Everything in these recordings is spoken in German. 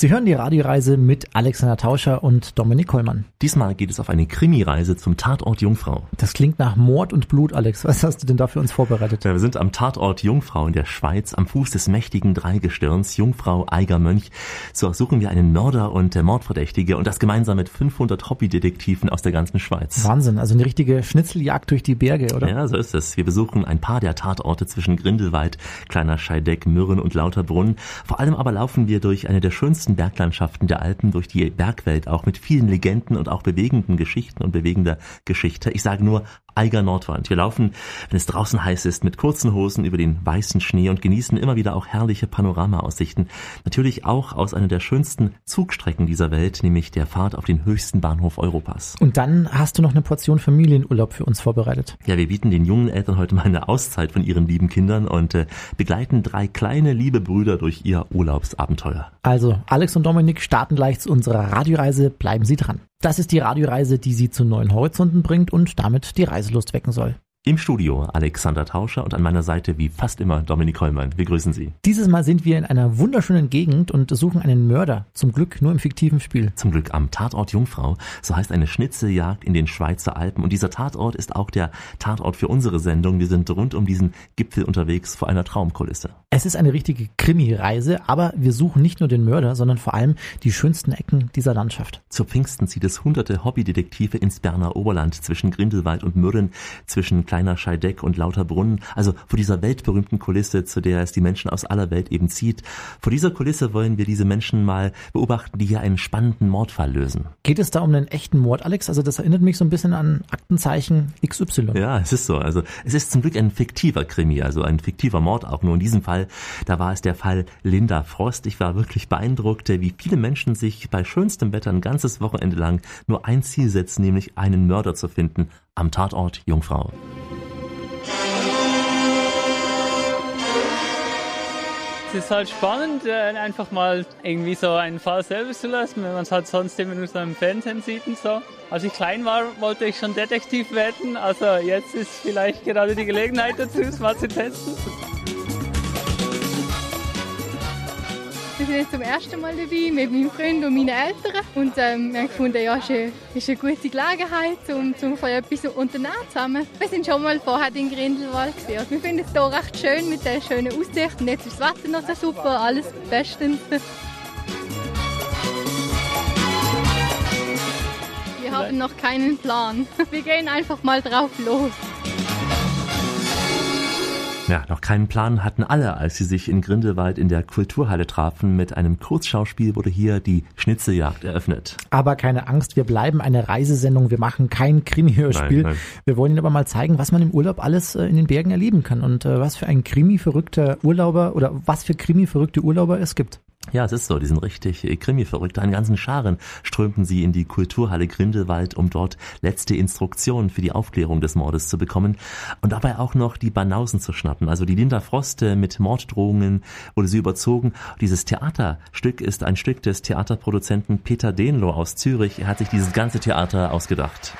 Sie hören die Radioreise mit Alexander Tauscher und Dominik Kollmann. Diesmal geht es auf eine Krimireise zum Tatort Jungfrau. Das klingt nach Mord und Blut, Alex. Was hast du denn da für uns vorbereitet? Ja, wir sind am Tatort Jungfrau in der Schweiz, am Fuß des mächtigen Dreigestirns Jungfrau Eiger Mönch. So suchen wir einen Mörder und Mordverdächtige und das gemeinsam mit 500 Hobbydetektiven aus der ganzen Schweiz. Wahnsinn, also eine richtige Schnitzeljagd durch die Berge, oder? Ja, so ist es. Wir besuchen ein paar der Tatorte zwischen Grindelwald, Kleiner Scheideck, Mürren und Lauterbrunn. Vor allem aber laufen wir durch eine der schönsten schönsten Berglandschaften der Alpen durch die Bergwelt, auch mit vielen Legenden und auch bewegenden Geschichten und bewegender Geschichte. Ich sage nur Eiger Nordwand. Wir laufen, wenn es draußen heiß ist, mit kurzen Hosen über den weißen Schnee und genießen immer wieder auch herrliche Panoramaaussichten. Natürlich auch aus einer der schönsten Zugstrecken dieser Welt, nämlich der Fahrt auf den höchsten Bahnhof Europas. Und dann hast du noch eine Portion Familienurlaub für uns vorbereitet. Ja, wir bieten den jungen Eltern heute mal eine Auszeit von ihren lieben Kindern und äh, begleiten drei kleine liebe Brüder durch ihr Urlaubsabenteuer. Also, Alex und Dominik starten gleich zu unserer Radioreise. Bleiben Sie dran. Das ist die Radioreise, die Sie zu neuen Horizonten bringt und damit die Reiselust wecken soll. Im Studio Alexander Tauscher und an meiner Seite wie fast immer Dominik Hollmann. Wir grüßen Sie. Dieses Mal sind wir in einer wunderschönen Gegend und suchen einen Mörder. Zum Glück nur im fiktiven Spiel. Zum Glück am Tatort Jungfrau. So heißt eine Schnitzeljagd in den Schweizer Alpen. Und dieser Tatort ist auch der Tatort für unsere Sendung. Wir sind rund um diesen Gipfel unterwegs vor einer Traumkulisse. Es ist eine richtige Krimi-Reise, aber wir suchen nicht nur den Mörder, sondern vor allem die schönsten Ecken dieser Landschaft. Zur Pfingsten zieht es hunderte Hobbydetektive ins Berner Oberland zwischen Grindelwald und Mürren, zwischen kleiner Scheideck und Lauterbrunnen, also vor dieser weltberühmten Kulisse, zu der es die Menschen aus aller Welt eben zieht. Vor dieser Kulisse wollen wir diese Menschen mal beobachten, die hier einen spannenden Mordfall lösen. Geht es da um einen echten Mord, Alex? Also das erinnert mich so ein bisschen an Aktenzeichen XY. Ja, es ist so. Also es ist zum Glück ein fiktiver Krimi, also ein fiktiver Mord auch. Nur in diesem Fall, da war es der Fall Linda Frost. Ich war wirklich beeindruckt, wie viele Menschen sich bei schönstem Wetter ein ganzes Wochenende lang nur ein Ziel setzen, nämlich einen Mörder zu finden am Tatort Jungfrau. Es ist halt spannend, äh, einfach mal irgendwie so einen Fall selber zu lassen, wenn man es halt sonst immer nur so im Fernsehen sieht und so. Als ich klein war, wollte ich schon Detektiv werden. Also jetzt ist vielleicht gerade die Gelegenheit dazu, es mal zu testen. Wir sind jetzt zum ersten Mal dabei mit meinem Freund und meinen Eltern. Und ähm, wir haben gefunden, ja, es ist, ist eine gute Gelegenheit, um, um etwas unternehmen zusammen. Wir sind schon mal vorher in Grindelwald. Gewesen. Also wir finden es hier recht schön mit der schönen Aussicht. Und jetzt ist das Wetter noch so super, alles bestens. Wir haben noch keinen Plan. Wir gehen einfach mal drauf los. Ja, noch keinen Plan hatten alle, als sie sich in Grindelwald in der Kulturhalle trafen. Mit einem Kurzschauspiel wurde hier die Schnitzeljagd eröffnet. Aber keine Angst, wir bleiben eine Reisesendung. Wir machen kein Krimi-Hörspiel. Wir wollen Ihnen aber mal zeigen, was man im Urlaub alles äh, in den Bergen erleben kann und äh, was für ein Krimi-verrückter Urlauber oder was für Krimi-verrückte Urlauber es gibt. Ja, es ist so, die sind richtig äh, krimi-verrückt. Einen ganzen Scharen strömten sie in die Kulturhalle Grindelwald, um dort letzte Instruktionen für die Aufklärung des Mordes zu bekommen und dabei auch noch die Banausen zu schnappen. Also die Linda Frost äh, mit Morddrohungen wurde sie überzogen. Dieses Theaterstück ist ein Stück des Theaterproduzenten Peter Denlow aus Zürich. Er hat sich dieses ganze Theater ausgedacht.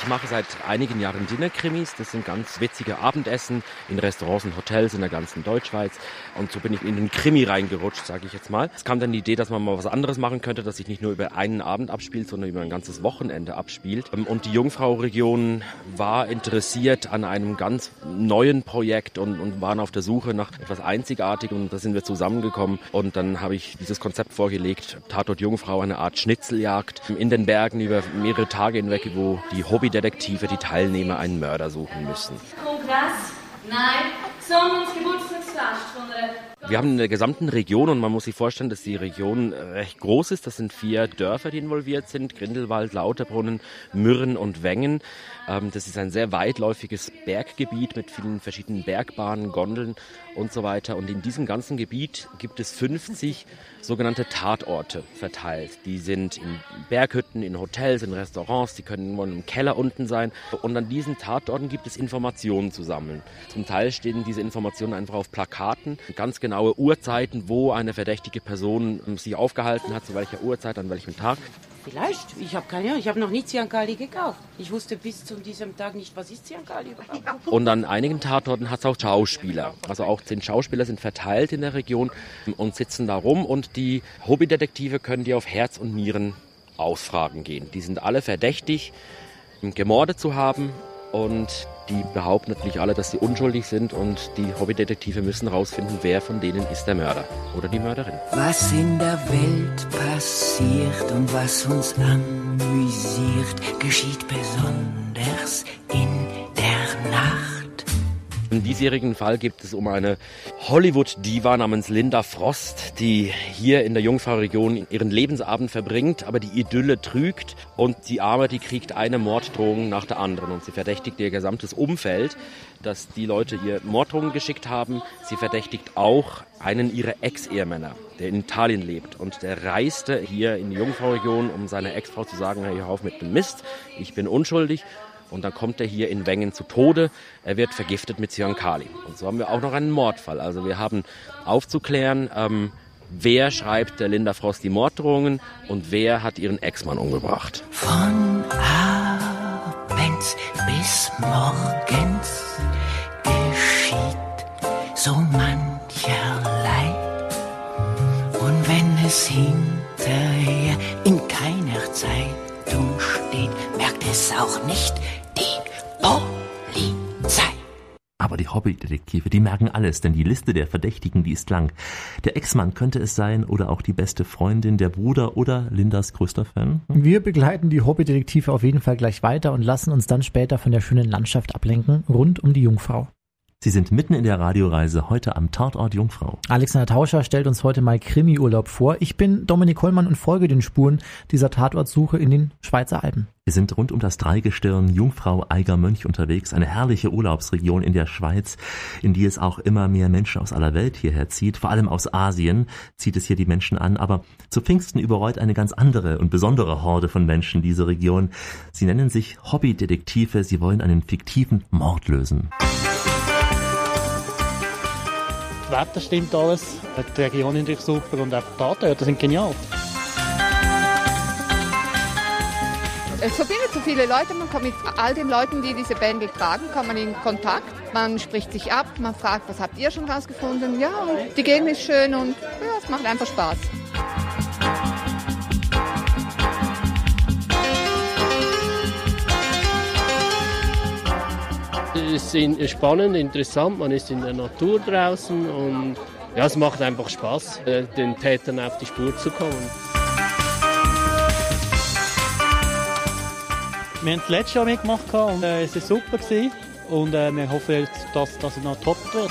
Ich mache seit einigen Jahren Dinnerkrimis. Das sind ganz witzige Abendessen in Restaurants und Hotels in der ganzen Deutschschweiz. Und so bin ich in den Krimi reingerutscht, sage ich jetzt mal. Es kam dann die Idee, dass man mal was anderes machen könnte, dass sich nicht nur über einen Abend abspielt, sondern über ein ganzes Wochenende abspielt. Und die Jungfrau-Region war interessiert an einem ganz neuen Projekt und, und waren auf der Suche nach etwas Einzigartigem. Und da sind wir zusammengekommen. Und dann habe ich dieses Konzept vorgelegt, Tatort Jungfrau, eine Art Schnitzeljagd in den Bergen über mehrere Tage hinweg, wo die Hobby Hobbydetektive die Teilnehmer einen Mörder suchen müssen. Nein, sondern das Geburtstagsfest von einer wir haben in der gesamten Region und man muss sich vorstellen, dass die Region recht groß ist. Das sind vier Dörfer, die involviert sind. Grindelwald, Lauterbrunnen, Mürren und Wengen. Ähm, das ist ein sehr weitläufiges Berggebiet mit vielen verschiedenen Bergbahnen, Gondeln und so weiter. Und in diesem ganzen Gebiet gibt es 50 sogenannte Tatorte verteilt. Die sind in Berghütten, in Hotels, in Restaurants, die können wohl im Keller unten sein. Und an diesen Tatorten gibt es Informationen zu sammeln. Zum Teil stehen diese Informationen einfach auf Plakaten, ganz genaue Uhrzeiten, wo eine verdächtige Person sich aufgehalten hat, zu welcher Uhrzeit, an welchem Tag. Vielleicht. Ich habe keine Ahnung. Ich habe noch nie Ziankali gekauft. Ich wusste bis zu diesem Tag nicht, was ist Ziankali überhaupt. Und an einigen Tatorten hat es auch Schauspieler. Also auch zehn Schauspieler sind verteilt in der Region und sitzen da rum. Und die Hobbydetektive können die auf Herz und Nieren ausfragen gehen. Die sind alle verdächtig, gemordet zu haben und die behaupten natürlich alle, dass sie unschuldig sind und die Hobbydetektive müssen herausfinden, wer von denen ist der Mörder oder die Mörderin. Was in der Welt passiert und was uns amüsiert, geschieht besonders in. Im diesjährigen Fall gibt es um eine Hollywood-Diva namens Linda Frost, die hier in der Jungfrau-Region ihren Lebensabend verbringt, aber die Idylle trügt und die Arme, die kriegt eine Morddrohung nach der anderen. Und sie verdächtigt ihr gesamtes Umfeld, dass die Leute ihr Morddrohungen geschickt haben. Sie verdächtigt auch einen ihrer Ex-Ehemänner, der in Italien lebt. Und der reiste hier in die Jungfrau-Region, um seiner Ex-Frau zu sagen, hey, hör auf mit dem Mist, ich bin unschuldig und dann kommt er hier in Wengen zu Tode. Er wird vergiftet mit Cyankali. Und so haben wir auch noch einen Mordfall. Also wir haben aufzuklären, ähm, wer schreibt der Linda Frost die Morddrohungen und wer hat ihren Ex-Mann umgebracht. Von abends bis morgens geschieht so mancherlei. Und wenn es hinterher in keiner Zeitung steht, merkt es auch nicht Polizei. Aber die Hobbydetektive, die merken alles, denn die Liste der Verdächtigen, die ist lang. Der Ex-Mann könnte es sein oder auch die beste Freundin, der Bruder oder Lindas größter Fan. Wir begleiten die Hobbydetektive auf jeden Fall gleich weiter und lassen uns dann später von der schönen Landschaft ablenken, rund um die Jungfrau. Sie sind mitten in der Radioreise heute am Tatort Jungfrau. Alexander Tauscher stellt uns heute mal Krimi-Urlaub vor. Ich bin Dominik Hollmann und folge den Spuren dieser Tatortsuche in den Schweizer Alpen. Wir sind rund um das Dreigestirn Jungfrau Eiger Mönch unterwegs, eine herrliche Urlaubsregion in der Schweiz, in die es auch immer mehr Menschen aus aller Welt hierher zieht. Vor allem aus Asien zieht es hier die Menschen an, aber zu Pfingsten überrollt eine ganz andere und besondere Horde von Menschen diese Region. Sie nennen sich Hobbydetektive, sie wollen einen fiktiven Mord lösen. Wetter stimmt alles, die Region ist super und auch die Tatorte sind genial. Es verbindet so viele Leute, man kommt mit all den Leuten, die diese Band tragen, kommt man in Kontakt. Man spricht sich ab, man fragt, was habt ihr schon rausgefunden? Ja, und die Gegend ist schön und ja, es macht einfach Spaß. Es ist spannend, interessant, man ist in der Natur draußen und ja, es macht einfach Spaß, äh, den Tätern auf die Spur zu kommen. Wir haben das letzte Jahr mitgemacht und äh, es war super. Gewesen. Und äh, wir hoffen dass es noch top wird.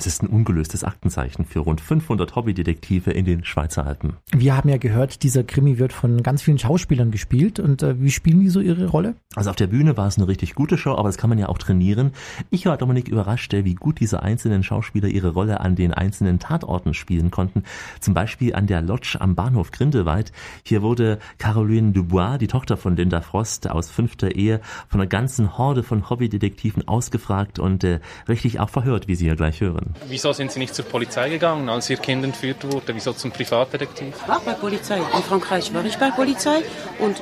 Es ist ein ungelöstes Aktenzeichen für rund 500 Hobbydetektive in den Schweizer Alpen. Wir haben ja gehört, dieser Krimi wird von ganz vielen Schauspielern gespielt. Und äh, wie spielen die so ihre Rolle? Also auf der Bühne war es eine richtig gute Show, aber das kann man ja auch trainieren. Ich war Dominik überrascht, wie gut diese einzelnen Schauspieler ihre Rolle an den einzelnen Tatorten spielen konnten. Zum Beispiel an der Lodge am Bahnhof Grindelwald. Hier wurde Caroline Dubois, die Tochter von Linda Frost aus fünfter Ehe, von einer ganzen Horde von Hobbydetektiven ausgefragt und äh, richtig auch verhört, wie Sie ja gleich hören. Wieso sind Sie nicht zur Polizei gegangen, als Ihr Kind entführt wurde? Wieso zum Privatdetektiv? Ich war bei Polizei. In Frankreich war ich bei Polizei. Und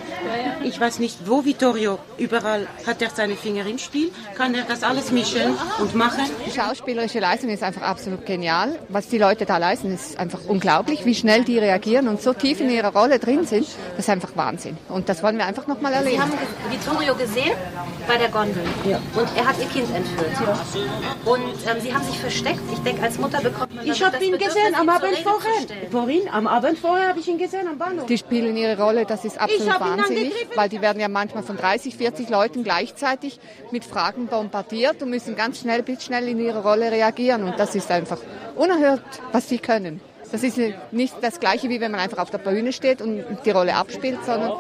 ich weiß nicht, wo Vittorio, überall hat er seine Finger im Spiel, kann er das alles mischen und machen. Die schauspielerische Leistung ist einfach absolut genial. Was die Leute da leisten, ist einfach unglaublich, wie schnell die reagieren und so tief in ihrer Rolle drin sind. Das ist einfach Wahnsinn. Und das wollen wir einfach nochmal erleben. Sie haben Vittorio gesehen bei der Gondel. Ja. Und er hat ihr Kind entführt. Ja. Und ähm, Sie haben sich versteckt. Ich denke, als Mutter bekommt man Ich habe ihn gesehen am Abend vorher. Worin? Am Abend vorher habe ich ihn gesehen am Bahnhof. Die spielen ihre Rolle, das ist absolut wahnsinnig, weil die werden ja manchmal von 30, 40 Leuten gleichzeitig mit Fragen bombardiert und müssen ganz schnell, blitzschnell in ihre Rolle reagieren. Und das ist einfach unerhört, was sie können. Das ist nicht das Gleiche, wie wenn man einfach auf der Bühne steht und die Rolle abspielt, sondern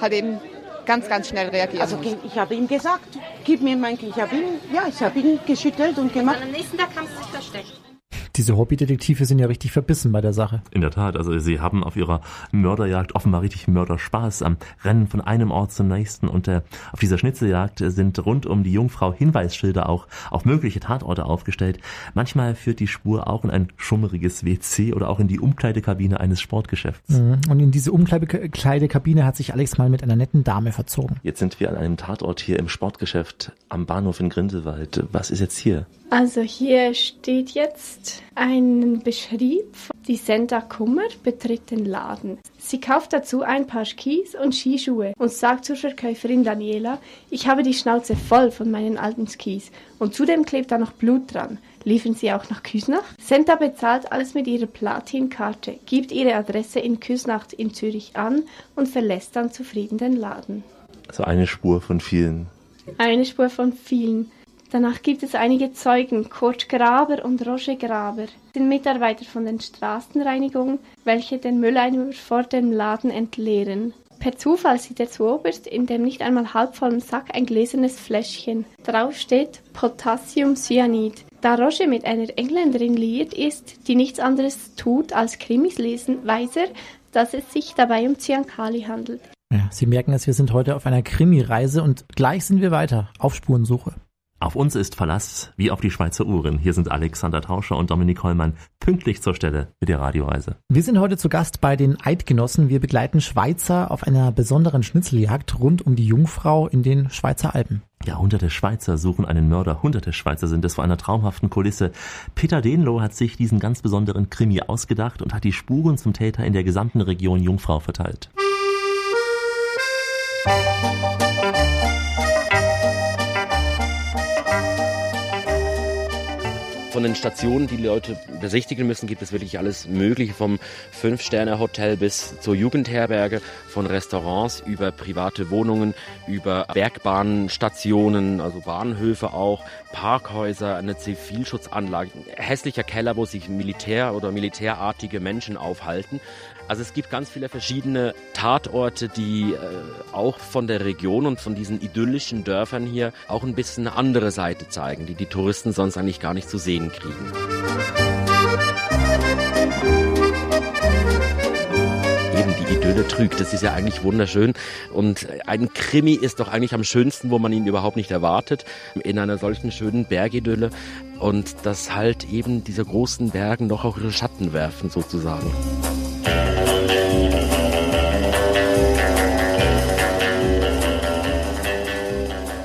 halt eben ganz, ganz schnell reagieren Also ich habe ihm gesagt, gib mir mein Kind. Ich habe ihn, ja, ich habe ihn geschüttelt und gemacht. Und am nächsten Tag haben sie sich versteckt. Diese Hobbydetektive sind ja richtig verbissen bei der Sache. In der Tat, also sie haben auf ihrer Mörderjagd offenbar richtig Mörderspaß am Rennen von einem Ort zum nächsten und äh, auf dieser Schnitzeljagd sind rund um die Jungfrau Hinweisschilder auch auf mögliche Tatorte aufgestellt. Manchmal führt die Spur auch in ein schummeriges WC oder auch in die Umkleidekabine eines Sportgeschäfts. Mhm. Und in diese Umkleidekabine hat sich Alex mal mit einer netten Dame verzogen. Jetzt sind wir an einem Tatort hier im Sportgeschäft am Bahnhof in Grindelwald. Was ist jetzt hier? Also hier steht jetzt ein Beschrieb. Die Senta Kummer betritt den Laden. Sie kauft dazu ein paar Skis und Skischuhe und sagt zur Verkäuferin Daniela, ich habe die Schnauze voll von meinen alten Skis und zudem klebt da noch Blut dran. Liefern Sie auch nach Küsnacht? Senta bezahlt alles mit ihrer Platin-Karte, gibt ihre Adresse in Küsnacht in Zürich an und verlässt dann zufrieden den Laden. Also eine Spur von vielen. Eine Spur von vielen. Danach gibt es einige Zeugen, Kurt Graber und Roger Graber, sind Mitarbeiter von den Straßenreinigungen, welche den Mülleimer vor dem Laden entleeren. Per Zufall sieht er zuoberst in dem nicht einmal halbvollen Sack ein gläsernes Fläschchen. Darauf steht Potassiumcyanid. Da Roger mit einer Engländerin liiert ist, die nichts anderes tut als Krimis lesen, weiß er, dass es sich dabei um Cyankali handelt. Ja, Sie merken es, wir sind heute auf einer Krimi-Reise und gleich sind wir weiter auf Spurensuche. Auf uns ist Verlass wie auf die Schweizer Uhren. Hier sind Alexander Tauscher und Dominik Hollmann pünktlich zur Stelle mit der Radioreise. Wir sind heute zu Gast bei den Eidgenossen. Wir begleiten Schweizer auf einer besonderen Schnitzeljagd rund um die Jungfrau in den Schweizer Alpen. Ja, hunderte Schweizer suchen einen Mörder. Hunderte Schweizer sind es vor einer traumhaften Kulisse. Peter Denlow hat sich diesen ganz besonderen Krimi ausgedacht und hat die Spuren zum Täter in der gesamten Region Jungfrau verteilt. Von den Stationen, die, Leute besichtigen müssen, gibt es wirklich alles Mögliche vom Fünf-Sterne-Hotel bis zur Jugendherberge, von Restaurants über private Wohnungen, über Bergbahnstationen, also Bahnhöfe auch, Parkhäuser, eine Zivilschutzanlage, hässlicher Keller, wo sich Militär oder militärartige Menschen aufhalten. Also es gibt ganz viele verschiedene Tatorte, die äh, auch von der Region und von diesen idyllischen Dörfern hier auch ein bisschen eine andere Seite zeigen, die die Touristen sonst eigentlich gar nicht zu sehen kriegen. Die Idylle trügt, das ist ja eigentlich wunderschön. Und ein Krimi ist doch eigentlich am schönsten, wo man ihn überhaupt nicht erwartet, in einer solchen schönen Bergidylle. Und dass halt eben diese großen Bergen doch auch ihre Schatten werfen sozusagen.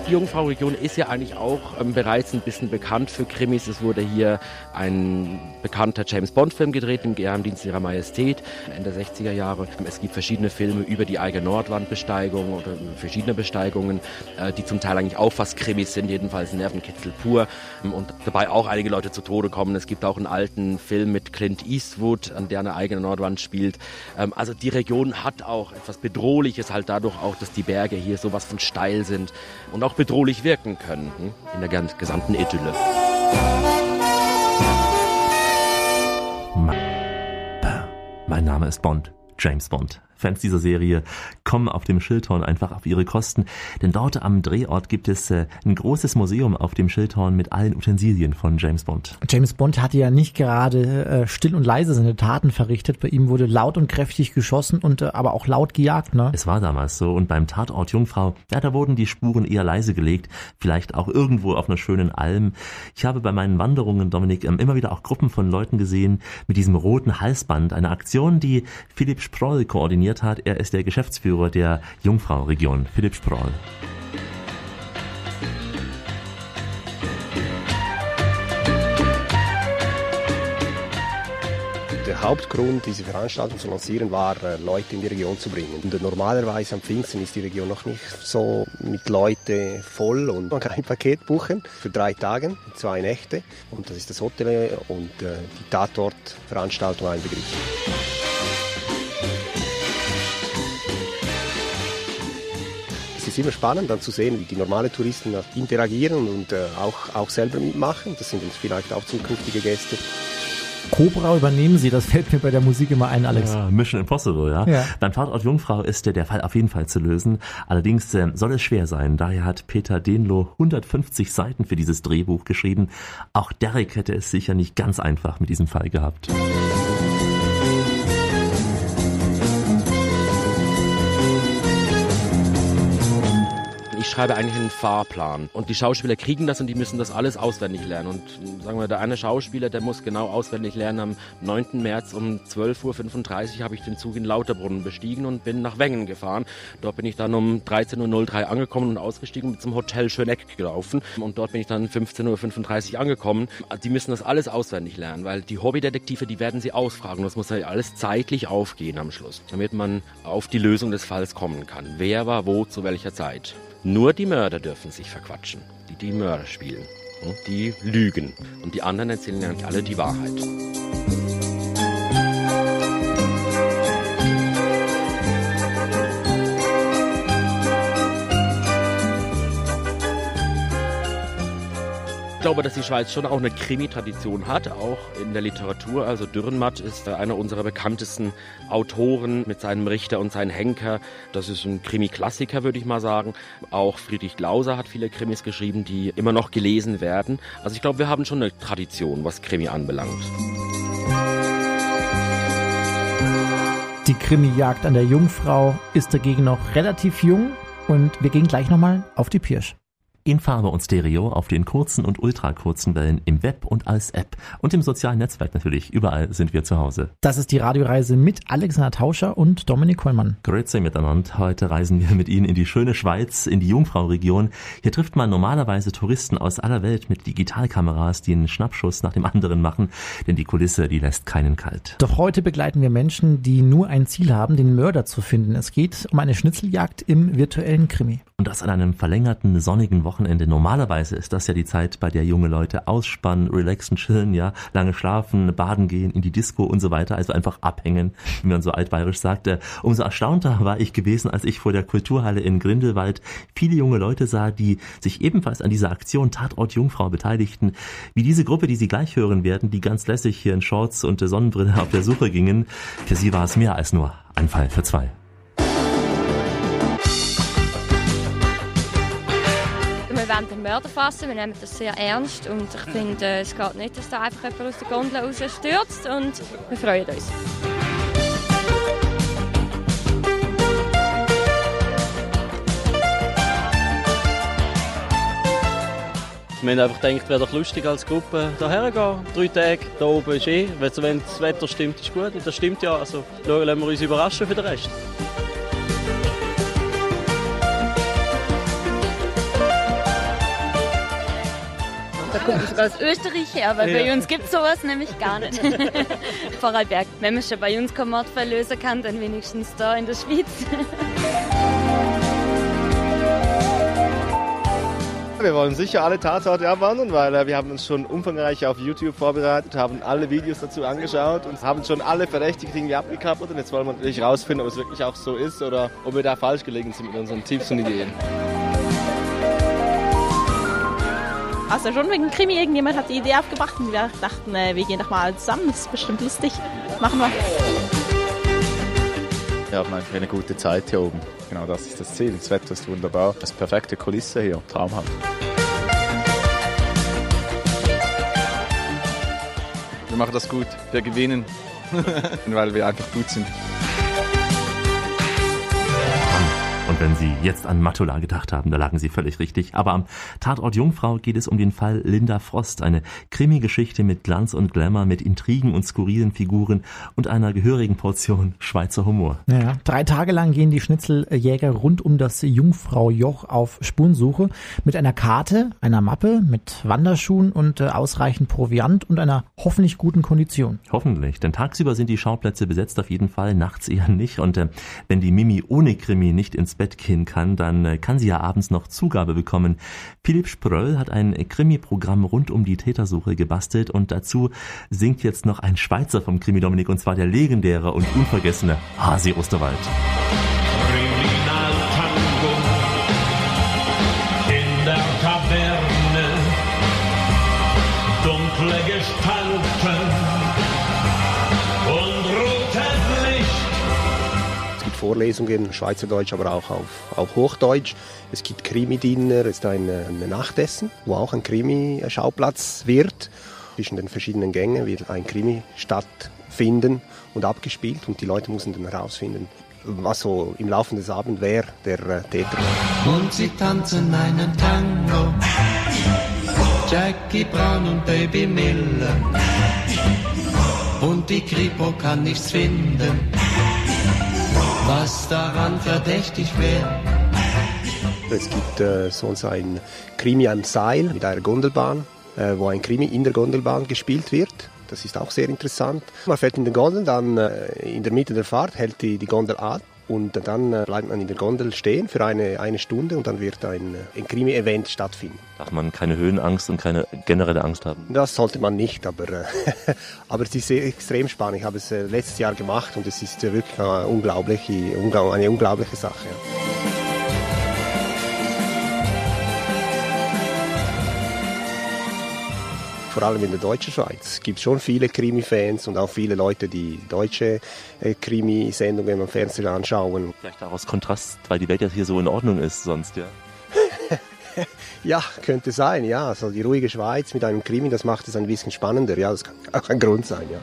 Die Jungfrau-Region ist ja eigentlich auch ähm, bereits ein bisschen bekannt für Krimis. Es wurde hier ein bekannter James Bond-Film gedreht, im Geheimdienst ihrer Majestät, Ende 60er Jahre. Es gibt verschiedene Filme über die Eiger Nordwandbesteigung oder verschiedene Besteigungen, äh, die zum Teil eigentlich auch fast Krimis sind, jedenfalls Nervenkitzel pur. Und dabei auch einige Leute zu Tode kommen. Es gibt auch einen alten Film mit Clint Eastwood, an der eine eigene Nordwand spielt. Ähm, also die Region hat auch etwas Bedrohliches, halt dadurch auch, dass die Berge hier sowas von steil sind und auch bedrohlich wirken können hm, in der gesamten Idylle. Mein Name ist Bond, James Bond. Fans dieser Serie kommen auf dem Schildhorn einfach auf ihre Kosten, denn dort am Drehort gibt es äh, ein großes Museum auf dem Schildhorn mit allen Utensilien von James Bond. James Bond hatte ja nicht gerade äh, still und leise seine Taten verrichtet. Bei ihm wurde laut und kräftig geschossen und äh, aber auch laut gejagt, ne? Es war damals so und beim Tatort Jungfrau, ja, da wurden die Spuren eher leise gelegt, vielleicht auch irgendwo auf einer schönen Alm. Ich habe bei meinen Wanderungen, Dominik, ähm, immer wieder auch Gruppen von Leuten gesehen mit diesem roten Halsband, eine Aktion, die Philipp Sproll koordiniert hat. Er ist der Geschäftsführer der Jungfrau-Region, Philipp Sproll. Der Hauptgrund, diese Veranstaltung zu lancieren, war, äh, Leute in die Region zu bringen. Und normalerweise am Pfingsten ist die Region noch nicht so mit Leute voll und man kann ein Paket buchen für drei Tage, zwei Nächte. Und das ist das Hotel und äh, die Tatortveranstaltung einbegriffen. Es ist immer spannend dann zu sehen, wie die normalen Touristen interagieren und äh, auch, auch selber mitmachen. Das sind uns vielleicht auch zukünftige Gäste. Cobra übernehmen Sie, das fällt mir bei der Musik immer ein, Alex. Ja, Mission Impossible, ja. ja. Beim Tatort Jungfrau ist der Fall auf jeden Fall zu lösen. Allerdings äh, soll es schwer sein. Daher hat Peter Denloh 150 Seiten für dieses Drehbuch geschrieben. Auch Derek hätte es sicher nicht ganz einfach mit diesem Fall gehabt. Ich schreibe eigentlich einen Fahrplan. Und die Schauspieler kriegen das und die müssen das alles auswendig lernen. Und sagen wir, der eine Schauspieler, der muss genau auswendig lernen. Am 9. März um 12.35 Uhr habe ich den Zug in Lauterbrunnen bestiegen und bin nach Wengen gefahren. Dort bin ich dann um 13.03 Uhr angekommen und ausgestiegen und zum Hotel Schöneck gelaufen. Und dort bin ich dann 15.35 Uhr angekommen. Die müssen das alles auswendig lernen, weil die Hobbydetektive, die werden sie ausfragen. Das muss halt alles zeitlich aufgehen am Schluss, damit man auf die Lösung des Falls kommen kann. Wer war wo zu welcher Zeit? Nur die Mörder dürfen sich verquatschen, die die Mörder spielen. Die lügen. Und die anderen erzählen ja nicht alle die Wahrheit. Glaube, dass die Schweiz schon auch eine Krimi-Tradition hat, auch in der Literatur. Also Dürrenmatt ist einer unserer bekanntesten Autoren mit seinem Richter und seinem Henker. Das ist ein Krimi-Klassiker, würde ich mal sagen. Auch Friedrich Glauser hat viele Krimis geschrieben, die immer noch gelesen werden. Also ich glaube, wir haben schon eine Tradition, was Krimi anbelangt. Die Krimi-Jagd an der Jungfrau ist dagegen noch relativ jung und wir gehen gleich nochmal auf die Pirsch in Farbe und Stereo auf den kurzen und ultrakurzen Wellen im Web und als App und im sozialen Netzwerk natürlich. Überall sind wir zu Hause. Das ist die Radioreise mit Alexander Tauscher und Dominik Kollmann. Grüezi miteinander. Heute reisen wir mit Ihnen in die schöne Schweiz, in die Jungfrau-Region. Hier trifft man normalerweise Touristen aus aller Welt mit Digitalkameras, die einen Schnappschuss nach dem anderen machen, denn die Kulisse, die lässt keinen kalt. Doch heute begleiten wir Menschen, die nur ein Ziel haben, den Mörder zu finden. Es geht um eine Schnitzeljagd im virtuellen Krimi. Und das an einem verlängerten sonnigen Wochenende. Normalerweise ist das ja die Zeit, bei der junge Leute ausspannen, relaxen, chillen, ja, lange schlafen, baden gehen, in die Disco und so weiter, also einfach abhängen, wie man so altbayerisch sagte. Umso erstaunter war ich gewesen, als ich vor der Kulturhalle in Grindelwald viele junge Leute sah, die sich ebenfalls an dieser Aktion Tatort Jungfrau beteiligten. Wie diese Gruppe, die Sie gleich hören werden, die ganz lässig hier in Shorts und Sonnenbrille auf der Suche gingen. Für sie war es mehr als nur ein Fall für zwei. Wollen den Mörder fassen. Wir nehmen das sehr ernst und ich finde, äh, es geht nicht, dass da einfach jemand aus der Gondel rausstürzt und wir freuen uns. Wir haben einfach gedacht, wäre doch lustig als Gruppe hierher gehen. Drei Tage, da oben ist eh. Wenn das Wetter stimmt, ist gut. Das stimmt ja. Also lassen wir uns überraschen für den Rest. Kommt sogar aus Österreich her, weil ja. bei uns gibt es sowas nämlich gar nicht. Vorarlberg. Wenn man schon bei uns kein Mordfall lösen kann, dann wenigstens da in der Schweiz. Wir wollen sicher alle Tatorte abwandern, weil äh, wir haben uns schon umfangreich auf YouTube vorbereitet, haben alle Videos dazu angeschaut und haben schon alle Verdächtigen irgendwie abgekappelt. Und jetzt wollen wir natürlich herausfinden, ob es wirklich auch so ist oder ob wir da falsch gelegen sind mit unseren Tipps und Ideen. Also schon wegen Krimi, irgendjemand hat die Idee aufgebracht und wir dachten, äh, wir gehen doch mal zusammen, das ist bestimmt lustig. Machen wir. Wir haben einfach eine gute Zeit hier oben. Genau das ist das Ziel. Das Wetter ist wunderbar. Das ist perfekte Kulisse hier, traumhaft. Wir machen das gut. Wir gewinnen, weil wir einfach gut sind. Und wenn Sie jetzt an Matula gedacht haben, da lagen Sie völlig richtig. Aber am Tatort Jungfrau geht es um den Fall Linda Frost, eine Krimi-Geschichte mit Glanz und Glamour, mit Intrigen und skurrilen Figuren und einer gehörigen Portion Schweizer Humor. Ja, drei Tage lang gehen die Schnitzeljäger rund um das Jungfrau-Joch auf Spurensuche mit einer Karte, einer Mappe, mit Wanderschuhen und äh, ausreichend Proviant und einer hoffentlich guten Kondition. Hoffentlich, denn tagsüber sind die Schauplätze besetzt auf jeden Fall, nachts eher nicht. Und äh, wenn die Mimi ohne Krimi nicht ins Bett gehen kann, dann äh, kann sie ja abends noch Zugabe bekommen. Philipp Spröll hat ein Krimi-Programm rund um die Tätersuche gebastelt und dazu singt jetzt noch ein Schweizer vom Krimi Dominik und zwar der legendäre und unvergessene Hasi Osterwald. Vorlesungen, Schweizerdeutsch, aber auch auf auch Hochdeutsch. Es gibt Krimi-Dinner, es ist ein, ein Nachtessen, wo auch ein Krimi-Schauplatz wird. Zwischen den verschiedenen Gängen wird ein Krimi stattfinden und abgespielt und die Leute müssen dann herausfinden, was so im Laufe des Abends wer der äh, Täter war. Und sie tanzen einen Tango, Jackie Brown und Baby Miller. Und die Kripo kann nichts finden, was daran verdächtig wäre. Es gibt äh, sonst ein Krimi am Seil mit einer Gondelbahn, äh, wo ein Krimi in der Gondelbahn gespielt wird. Das ist auch sehr interessant. Man fährt in den Gondel, dann äh, in der Mitte der Fahrt hält die, die Gondel an und dann äh, bleibt man in der Gondel stehen für eine, eine Stunde und dann wird ein, äh, ein Krimi-Event stattfinden. Darf man keine Höhenangst und keine generelle Angst haben? Das sollte man nicht, aber, äh, aber es ist extrem spannend. Ich habe es letztes Jahr gemacht und es ist wirklich eine unglaubliche, eine unglaubliche Sache. Vor allem in der deutschen Schweiz gibt es schon viele Krimi-Fans und auch viele Leute, die deutsche äh, Krimi-Sendungen am Fernsehen anschauen. Vielleicht daraus Kontrast, weil die Welt ja hier so in Ordnung ist sonst, ja. ja, könnte sein, ja. Also die ruhige Schweiz mit einem Krimi, das macht es ein bisschen spannender, ja. Das kann auch ein Grund sein, ja.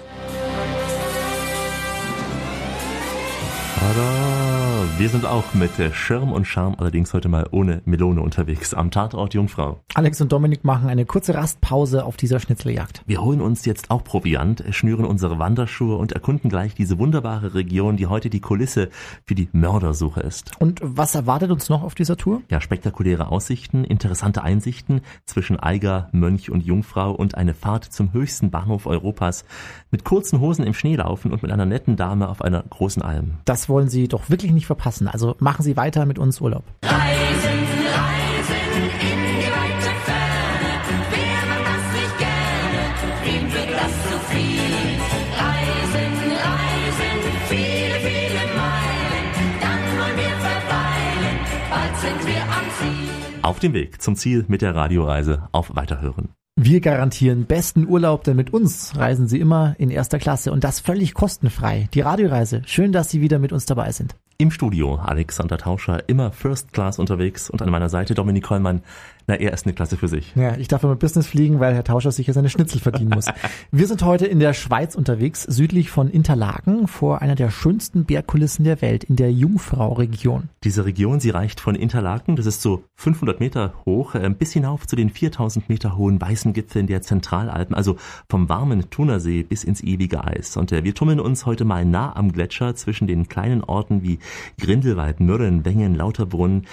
Tada! Wir sind auch mit Schirm und Charme, allerdings heute mal ohne Melone unterwegs am Tatort Jungfrau. Alex und Dominik machen eine kurze Rastpause auf dieser Schnitzeljagd. Wir holen uns jetzt auch Proviant, schnüren unsere Wanderschuhe und erkunden gleich diese wunderbare Region, die heute die Kulisse für die Mördersuche ist. Und was erwartet uns noch auf dieser Tour? Ja, spektakuläre Aussichten, interessante Einsichten zwischen Eiger, Mönch und Jungfrau und eine Fahrt zum höchsten Bahnhof Europas mit kurzen Hosen im Schnee laufen und mit einer netten Dame auf einer großen Alm. Das wollen Sie doch wirklich nicht verpassen. Also machen Sie weiter mit uns Urlaub. Reisen, reisen in die weite Ferne. Wer macht das nicht gerne? Wem wird das zu viel? Reisen, reisen, viele, viele Meilen. Dann wollen wir verweilen. Bald sind wir am Ziel. Auf dem Weg zum Ziel mit der Radioreise auf Weiterhören. Wir garantieren besten Urlaub, denn mit uns reisen Sie immer in erster Klasse und das völlig kostenfrei. Die Radioreise. Schön, dass Sie wieder mit uns dabei sind. Im Studio Alexander Tauscher, immer First Class unterwegs und an meiner Seite Dominik Kollmann, na, er ist eine Klasse für sich. Ja, ich darf immer Business fliegen, weil Herr Tauscher sicher seine Schnitzel verdienen muss. Wir sind heute in der Schweiz unterwegs, südlich von Interlaken, vor einer der schönsten Bergkulissen der Welt, in der Jungfrau-Region. Diese Region, sie reicht von Interlaken, das ist so 500 Meter hoch, äh, bis hinauf zu den 4000 Meter hohen weißen Gipfeln der Zentralalpen, also vom warmen Thunersee bis ins ewige Eis. Und äh, wir tummeln uns heute mal nah am Gletscher zwischen den kleinen Orten wie Grindelwald, Mürren, Wengen, Lauterbrunn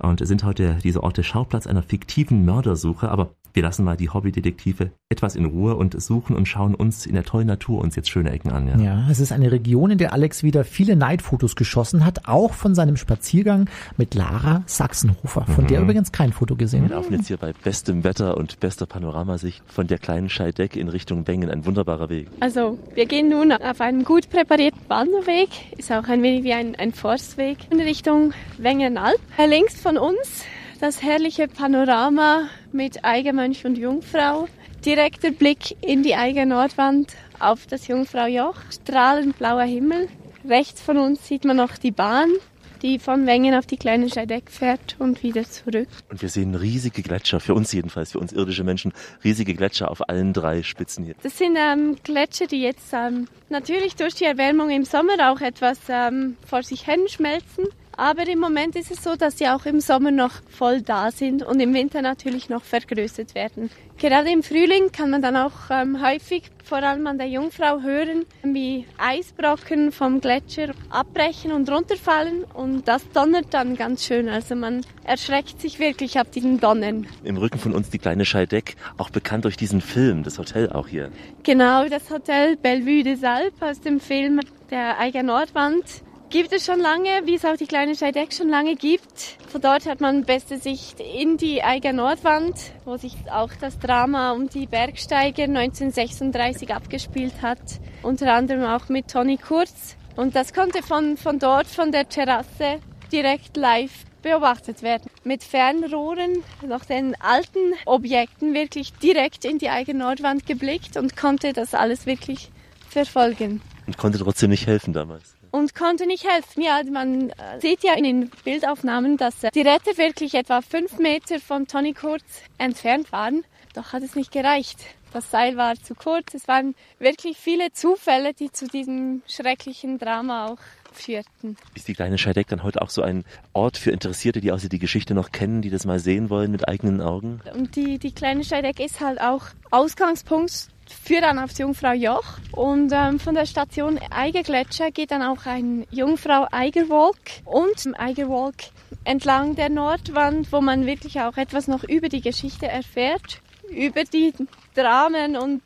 und sind heute diese Orte Schauplatz einer fiktiven Mördersuche, aber wir lassen mal die Hobbydetektive etwas in Ruhe und suchen und schauen uns in der tollen Natur uns jetzt schöne Ecken an. Ja, ja es ist eine Region, in der Alex wieder viele Neidfotos geschossen hat, auch von seinem Spaziergang mit Lara Sachsenhofer, von mhm. der übrigens kein Foto gesehen Wir laufen jetzt hier bei bestem Wetter und bester Panoramasicht von der kleinen Scheideck in Richtung Bengen. Ein wunderbarer Weg. Also, wir gehen nun auf einem gut präparierten Wanderweg. Ist auch ein wenig wie ein, ein Forstweg in Richtung Wengenalp. Links von uns das herrliche Panorama mit Eigermönch und Jungfrau. Direkter Blick in die Eiger Nordwand auf das Jungfraujoch. Strahlend blauer Himmel. Rechts von uns sieht man noch die Bahn, die von Wengen auf die kleine Scheideck fährt und wieder zurück. Und wir sehen riesige Gletscher, für uns jedenfalls, für uns irdische Menschen, riesige Gletscher auf allen drei Spitzen hier. Das sind ähm, Gletscher, die jetzt ähm, natürlich durch die Erwärmung im Sommer auch etwas ähm, vor sich hin schmelzen. Aber im Moment ist es so, dass sie auch im Sommer noch voll da sind und im Winter natürlich noch vergrößert werden. Gerade im Frühling kann man dann auch ähm, häufig, vor allem an der Jungfrau, hören, wie Eisbrocken vom Gletscher abbrechen und runterfallen und das donnert dann ganz schön. Also man erschreckt sich wirklich ab diesen Donnern. Im Rücken von uns die kleine Scheideck, auch bekannt durch diesen Film, das Hotel auch hier. Genau, das Hotel Bellevue des Alpes aus dem Film der Eiger Nordwand gibt es schon lange, wie es auch die kleine Scheideck schon lange gibt. Von dort hat man beste Sicht in die Eiger Nordwand, wo sich auch das Drama um die Bergsteiger 1936 abgespielt hat. Unter anderem auch mit Toni Kurz. Und das konnte von, von dort, von der Terrasse, direkt live beobachtet werden. Mit Fernrohren nach den alten Objekten wirklich direkt in die Eiger Nordwand geblickt und konnte das alles wirklich verfolgen. Und konnte trotzdem nicht helfen damals. Und konnte nicht helfen. Ja, man äh, sieht ja in den Bildaufnahmen, dass äh, die Retter wirklich etwa fünf Meter von Toni Kurz entfernt waren. Doch hat es nicht gereicht. Das Seil war zu kurz. Es waren wirklich viele Zufälle, die zu diesem schrecklichen Drama auch führten. Ist die kleine Scheideck dann heute auch so ein Ort für Interessierte, die außer die Geschichte noch kennen, die das mal sehen wollen mit eigenen Augen? Und die, die kleine Scheideck ist halt auch Ausgangspunkt für dann aufs Jungfrau Joch und ähm, von der Station Eigergletscher geht dann auch ein Jungfrau Eigerwolk und im Eigerwolk entlang der Nordwand, wo man wirklich auch etwas noch über die Geschichte erfährt, über die Dramen und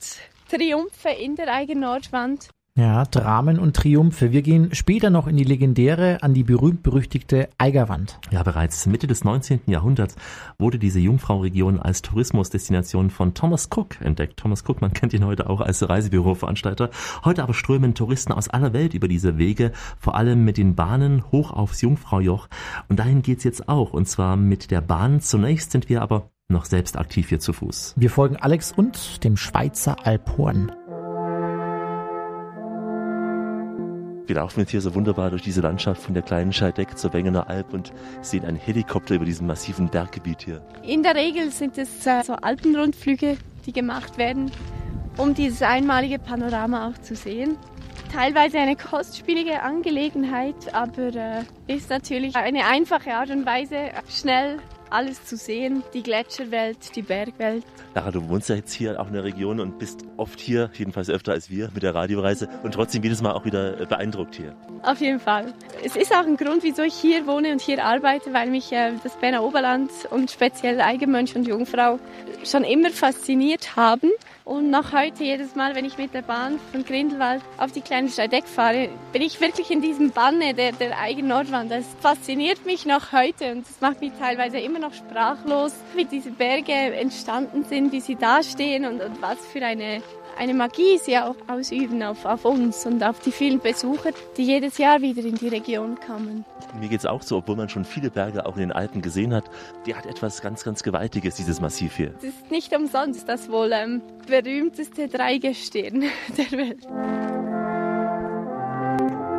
Triumphe in der Eigennordwand. Ja, Dramen und Triumphe. Wir gehen später noch in die legendäre, an die berühmt-berüchtigte Eigerwand. Ja, bereits Mitte des 19. Jahrhunderts wurde diese Jungfrau-Region als Tourismusdestination von Thomas Cook entdeckt. Thomas Cook, man kennt ihn heute auch als Reisebüroveranstalter. Heute aber strömen Touristen aus aller Welt über diese Wege, vor allem mit den Bahnen hoch aufs Jungfraujoch. Und dahin geht's jetzt auch, und zwar mit der Bahn. Zunächst sind wir aber noch selbst aktiv hier zu Fuß. Wir folgen Alex und dem Schweizer Alphorn. Wir laufen jetzt hier so wunderbar durch diese Landschaft von der kleinen Scheideck zur Wengener Alp und sehen einen Helikopter über diesem massiven Berggebiet hier. In der Regel sind es äh, so Alpenrundflüge, die gemacht werden, um dieses einmalige Panorama auch zu sehen. Teilweise eine kostspielige Angelegenheit, aber äh, ist natürlich eine einfache Art und Weise, schnell alles zu sehen, die Gletscherwelt, die Bergwelt. Lara, du wohnst ja jetzt hier auch in der Region und bist oft hier, jedenfalls öfter als wir mit der Radioreise und trotzdem jedes Mal auch wieder beeindruckt hier. Auf jeden Fall. Es ist auch ein Grund, wieso ich hier wohne und hier arbeite, weil mich äh, das Berner Oberland und speziell Eigenmönch und Jungfrau schon immer fasziniert haben. Und noch heute, jedes Mal, wenn ich mit der Bahn von Grindelwald auf die kleine Steideck fahre, bin ich wirklich in diesem Banne der, der Eigennordwand. Das fasziniert mich noch heute und das macht mich teilweise immer noch sprachlos, wie diese Berge entstanden sind, wie sie dastehen und, und was für eine eine Magie sie auch ausüben auf, auf uns und auf die vielen Besucher, die jedes Jahr wieder in die Region kommen. Mir geht es auch so, obwohl man schon viele Berge auch in den Alpen gesehen hat, die hat etwas ganz, ganz Gewaltiges, dieses Massiv hier. Es ist nicht umsonst das wohl ähm, berühmteste Dreigestirn der Welt.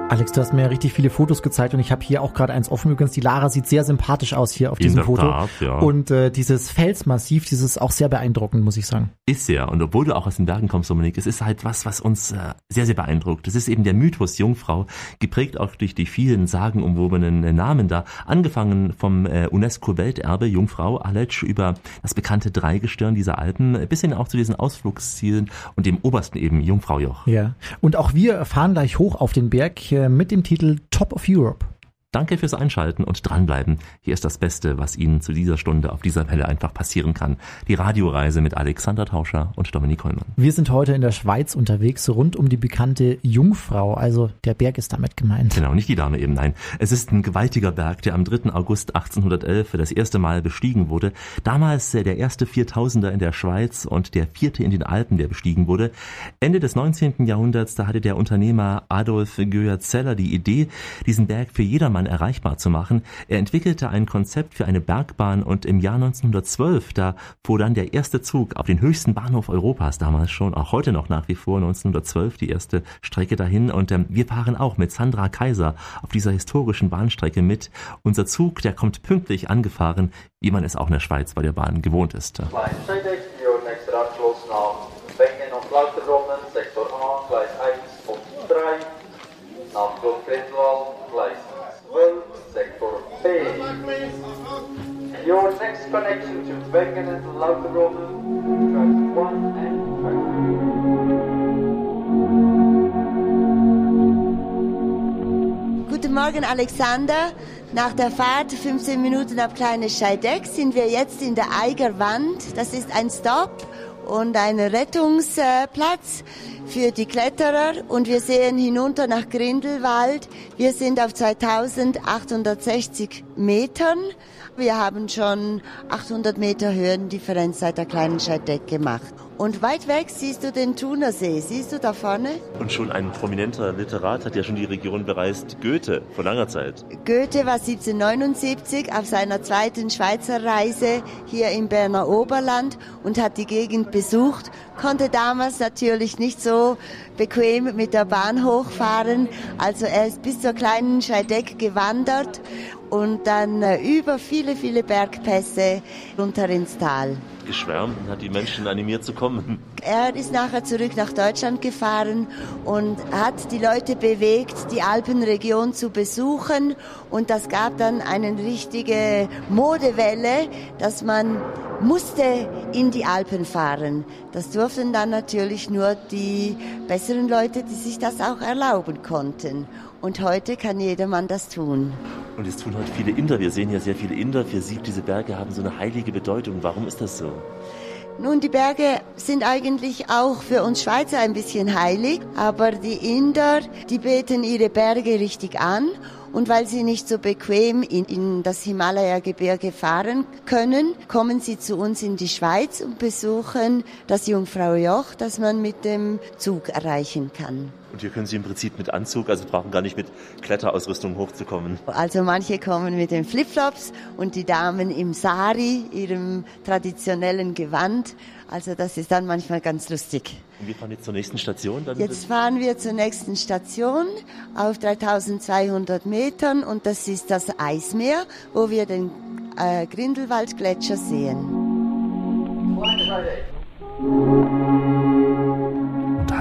Alex, du hast mir ja richtig viele Fotos gezeigt und ich habe hier auch gerade eins offen. Übrigens, die Lara sieht sehr sympathisch aus hier auf In diesem Foto. Tat, ja. Und äh, dieses Felsmassiv, dieses auch sehr beeindruckend, muss ich sagen. Ist ja. Und obwohl du auch aus den Bergen kommst, Dominik, es ist halt was, was uns äh, sehr, sehr beeindruckt. Das ist eben der Mythos Jungfrau, geprägt auch durch die vielen sagenumwobenen äh, Namen da. Angefangen vom äh, UNESCO-Welterbe Jungfrau, Aletsch, über das bekannte Dreigestirn dieser Alpen, äh, bis hin auch zu diesen Ausflugszielen und dem obersten eben Jungfraujoch. Ja. Und auch wir fahren gleich hoch auf den Berg mit dem Titel Top of Europe. Danke fürs Einschalten und dranbleiben. Hier ist das Beste, was Ihnen zu dieser Stunde auf dieser Welle einfach passieren kann. Die Radioreise mit Alexander Tauscher und Dominik Hollmann. Wir sind heute in der Schweiz unterwegs, rund um die bekannte Jungfrau. Also der Berg ist damit gemeint. Genau, nicht die Dame eben, nein. Es ist ein gewaltiger Berg, der am 3. August 1811 für das erste Mal bestiegen wurde. Damals äh, der erste 4000er in der Schweiz und der vierte in den Alpen, der bestiegen wurde. Ende des 19. Jahrhunderts, da hatte der Unternehmer Adolf Göhr-Zeller die Idee, diesen Berg für jedermann erreichbar zu machen. Er entwickelte ein Konzept für eine Bergbahn und im Jahr 1912, da fuhr dann der erste Zug auf den höchsten Bahnhof Europas, damals schon, auch heute noch nach wie vor, 1912 die erste Strecke dahin. Und ähm, wir fahren auch mit Sandra Kaiser auf dieser historischen Bahnstrecke mit. Unser Zug, der kommt pünktlich angefahren, wie man es auch in der Schweiz bei der Bahn gewohnt ist. Ihr connection to and Lauterbrunnen, tracks 1 and track Guten Morgen, Alexander. Nach der Fahrt 15 Minuten ab Kleine Scheideck sind wir jetzt in der Eigerwand. Das ist ein Stop und ein Rettungsplatz für die Kletterer und wir sehen hinunter nach Grindelwald. Wir sind auf 2860 Metern. Wir haben schon 800 Meter Höhendifferenz seit der kleinen Scheideck gemacht. Und weit weg siehst du den Thunersee. Siehst du da vorne? Und schon ein prominenter Literat hat ja schon die Region bereist, Goethe, vor langer Zeit. Goethe war 1779 auf seiner zweiten Schweizer Reise hier im Berner Oberland und hat die Gegend besucht, konnte damals natürlich nicht so bequem mit der Bahn hochfahren. Also er ist bis zur kleinen Scheideck gewandert und dann äh, über viele, viele Bergpässe runter ins Tal. Geschwärmt und hat die Menschen animiert zu kommen. Er ist nachher zurück nach Deutschland gefahren und hat die Leute bewegt, die Alpenregion zu besuchen. Und das gab dann eine richtige Modewelle, dass man musste in die Alpen fahren. Das durften dann natürlich nur die besseren Leute, die sich das auch erlauben konnten. Und heute kann jedermann das tun. Und es tun heute viele Inder. Wir sehen ja sehr viele Inder. Für sie, diese Berge haben so eine heilige Bedeutung. Warum ist das so? Nun, die Berge sind eigentlich auch für uns Schweizer ein bisschen heilig, aber die Inder, die beten ihre Berge richtig an und weil sie nicht so bequem in, in das Himalaya-Gebirge fahren können, kommen sie zu uns in die Schweiz und besuchen das Jungfraujoch, das man mit dem Zug erreichen kann. Und hier können Sie im Prinzip mit Anzug, also brauchen gar nicht mit Kletterausrüstung hochzukommen. Also manche kommen mit den Flipflops und die Damen im Sari, ihrem traditionellen Gewand. Also das ist dann manchmal ganz lustig. Und wir fahren jetzt zur nächsten Station. Dann Jetzt fahren wir zur nächsten Station auf 3200 Metern und das ist das Eismeer, wo wir den äh, Grindelwaldgletscher sehen.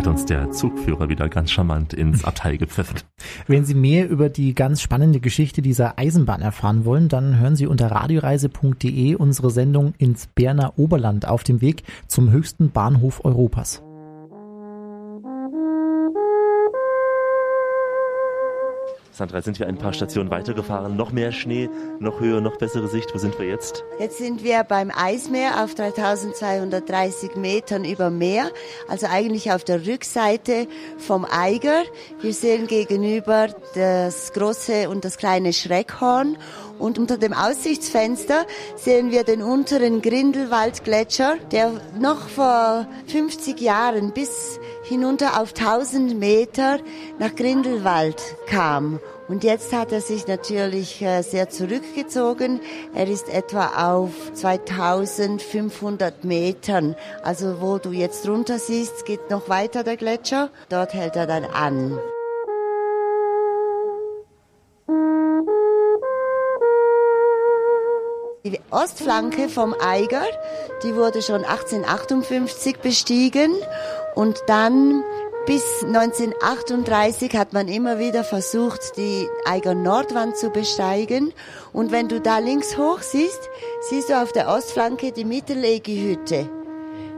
Uns der Zugführer wieder ganz charmant ins Abteil gepfiffen. Wenn Sie mehr über die ganz spannende Geschichte dieser Eisenbahn erfahren wollen, dann hören Sie unter radioreise.de unsere Sendung ins Berner Oberland auf dem Weg zum höchsten Bahnhof Europas. Sandra, sind wir ein paar Stationen weitergefahren. Noch mehr Schnee, noch höher, noch bessere Sicht. Wo sind wir jetzt? Jetzt sind wir beim Eismeer auf 3230 Metern über Meer, also eigentlich auf der Rückseite vom Eiger. Wir sehen gegenüber das große und das kleine Schreckhorn und unter dem Aussichtsfenster sehen wir den unteren Grindelwaldgletscher, der noch vor 50 Jahren bis hinunter auf 1000 Meter nach Grindelwald kam. Und jetzt hat er sich natürlich äh, sehr zurückgezogen. Er ist etwa auf 2500 Metern. Also wo du jetzt runter siehst, geht noch weiter der Gletscher. Dort hält er dann an. Die Ostflanke vom Eiger, die wurde schon 1858 bestiegen und dann bis 1938 hat man immer wieder versucht, die Eiger Nordwand zu besteigen. Und wenn du da links hoch siehst, siehst du auf der Ostflanke die Mittelegi-Hütte.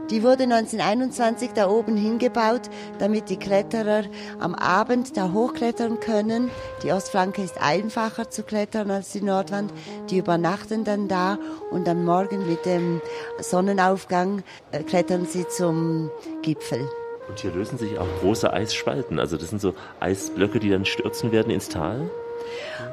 Die wurde 1921 da oben hingebaut, damit die Kletterer am Abend da hochklettern können. Die Ostflanke ist einfacher zu klettern als die Nordwand. Die übernachten dann da und am Morgen mit dem Sonnenaufgang äh, klettern sie zum Gipfel. Und hier lösen sich auch große Eisspalten. Also das sind so Eisblöcke, die dann stürzen werden ins Tal.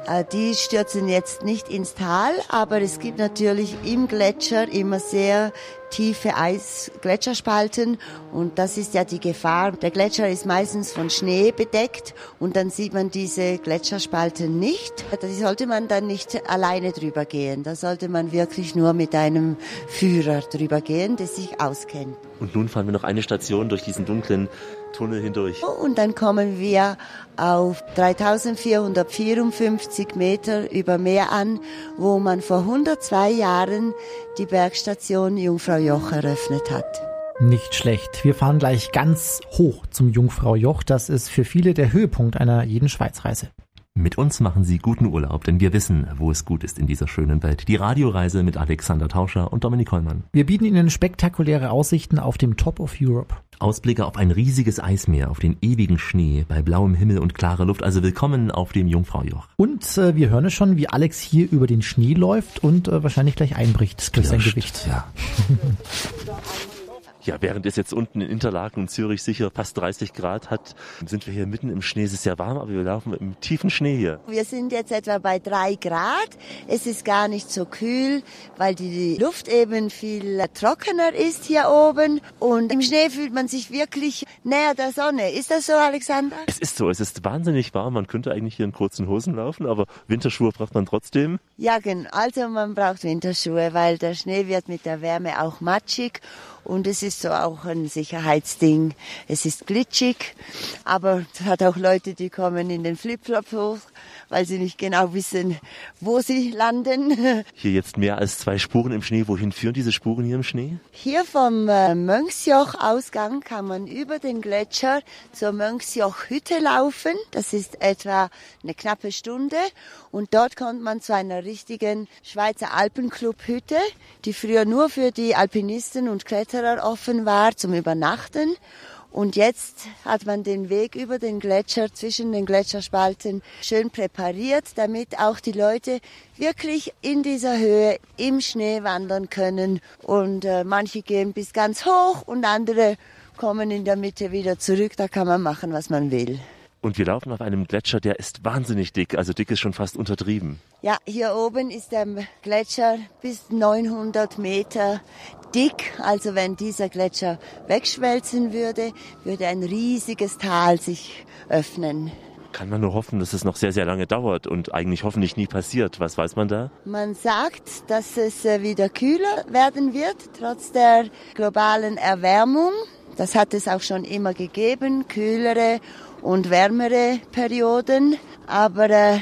Äh, Die stürzen jetzt nicht ins Tal, aber es gibt natürlich im Gletscher immer sehr tiefe Eisgletscherspalten und das ist ja die Gefahr. Der Gletscher ist meistens von Schnee bedeckt und dann sieht man diese Gletscherspalten nicht. Da sollte man dann nicht alleine drüber gehen. Da sollte man wirklich nur mit einem Führer drüber gehen, der sich auskennt. Und nun fahren wir noch eine Station durch diesen dunklen Tunnel hindurch. Und dann kommen wir auf 3454 Meter über Meer an, wo man vor 102 Jahren die Bergstation Jungfrau Joch eröffnet hat. Nicht schlecht. Wir fahren gleich ganz hoch zum Jungfraujoch. Das ist für viele der Höhepunkt einer jeden Schweizreise. Mit uns machen Sie guten Urlaub, denn wir wissen, wo es gut ist in dieser schönen Welt. Die Radioreise mit Alexander Tauscher und Dominik Hollmann. Wir bieten Ihnen spektakuläre Aussichten auf dem Top of Europe. Ausblicke auf ein riesiges Eismeer, auf den ewigen Schnee, bei blauem Himmel und klarer Luft. Also willkommen auf dem Jungfraujoch. Und äh, wir hören es schon, wie Alex hier über den Schnee läuft und äh, wahrscheinlich gleich einbricht durch sein Pirscht, Gewicht. Ja. Ja, während es jetzt unten in Interlaken und Zürich sicher fast 30 Grad hat, sind wir hier mitten im Schnee. Es ist sehr warm, aber wir laufen im tiefen Schnee hier. Wir sind jetzt etwa bei drei Grad. Es ist gar nicht so kühl, weil die Luft eben viel trockener ist hier oben. Und im Schnee fühlt man sich wirklich näher der Sonne. Ist das so, Alexander? Es ist so, es ist wahnsinnig warm. Man könnte eigentlich hier in kurzen Hosen laufen, aber Winterschuhe braucht man trotzdem. Ja, genau. Also man braucht Winterschuhe, weil der Schnee wird mit der Wärme auch matschig und es ist so auch ein Sicherheitsding. Es ist glitschig, aber es hat auch Leute, die kommen in den Flipflop hoch, weil sie nicht genau wissen, wo sie landen. Hier jetzt mehr als zwei Spuren im Schnee. Wohin führen diese Spuren hier im Schnee? Hier vom äh, Mönchsjoch-Ausgang kann man über den Gletscher zur Mönchsjoch-Hütte laufen. Das ist etwa eine knappe Stunde. Und dort kommt man zu einer richtigen Schweizer Alpenclub-Hütte, die früher nur für die Alpinisten und Kletterer offen war zum Übernachten. Und jetzt hat man den Weg über den Gletscher zwischen den Gletscherspalten schön präpariert, damit auch die Leute wirklich in dieser Höhe im Schnee wandern können. Und äh, manche gehen bis ganz hoch und andere kommen in der Mitte wieder zurück. Da kann man machen, was man will. Und wir laufen auf einem Gletscher, der ist wahnsinnig dick. Also dick ist schon fast untertrieben. Ja, hier oben ist der Gletscher bis 900 Meter dick. Also wenn dieser Gletscher wegschmelzen würde, würde ein riesiges Tal sich öffnen. Kann man nur hoffen, dass es noch sehr, sehr lange dauert und eigentlich hoffentlich nie passiert. Was weiß man da? Man sagt, dass es äh, wieder kühler werden wird, trotz der globalen Erwärmung. Das hat es auch schon immer gegeben, kühlere und wärmere Perioden. Aber äh,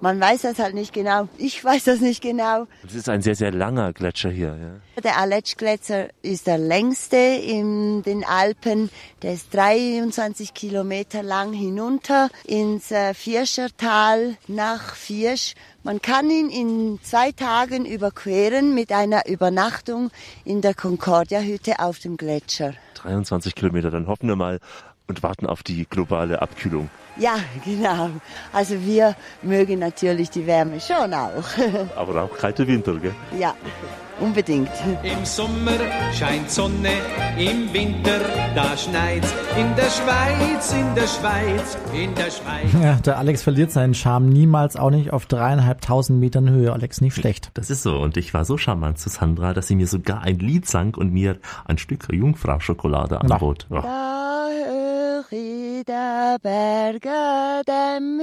man weiß das halt nicht genau. Ich weiß das nicht genau. Es ist ein sehr, sehr langer Gletscher hier. Ja. Der Aletsch-Gletscher ist der längste in den Alpen. Der ist 23 Kilometer lang hinunter ins äh, Vierschertal nach Viersch. Man kann ihn in zwei Tagen überqueren mit einer Übernachtung in der Concordia-Hütte auf dem Gletscher. 23 Kilometer, dann hoffen wir mal und warten auf die globale Abkühlung. Ja, genau. Also wir mögen natürlich die Wärme schon auch. Aber auch kalte Winter, gell? Ja, unbedingt. Im Sommer scheint Sonne, im Winter da schneit's. In der Schweiz, in der Schweiz, in der Schweiz. Ja, der Alex verliert seinen Charme niemals, auch nicht auf dreieinhalbtausend Metern Höhe. Alex, nicht schlecht. Das ist so. Und ich war so charmant zu Sandra, dass sie mir sogar ein Lied sang und mir ein Stück Jungfrau-Schokolade anbot. Ja. Da höre ich der Berge dem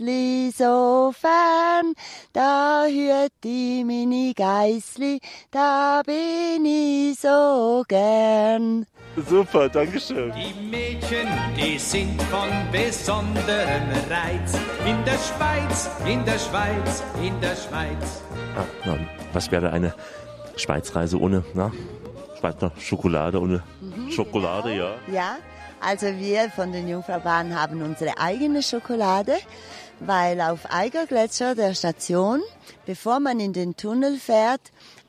Hüttli so fern, da hüt ich meine Geissli, da bin ich so gern. Super, Dankeschön. Die Mädchen, die sind von besonderem Reiz. In der Schweiz, in der Schweiz, in der Schweiz. Ah, na, was wäre eine Schweizreise ohne na, Schweizer Schokolade, ohne Schokolade, ja? Ja, also wir von den Jungfraubahnen haben unsere eigene Schokolade, weil auf Eiger Gletscher der Station, bevor man in den Tunnel fährt,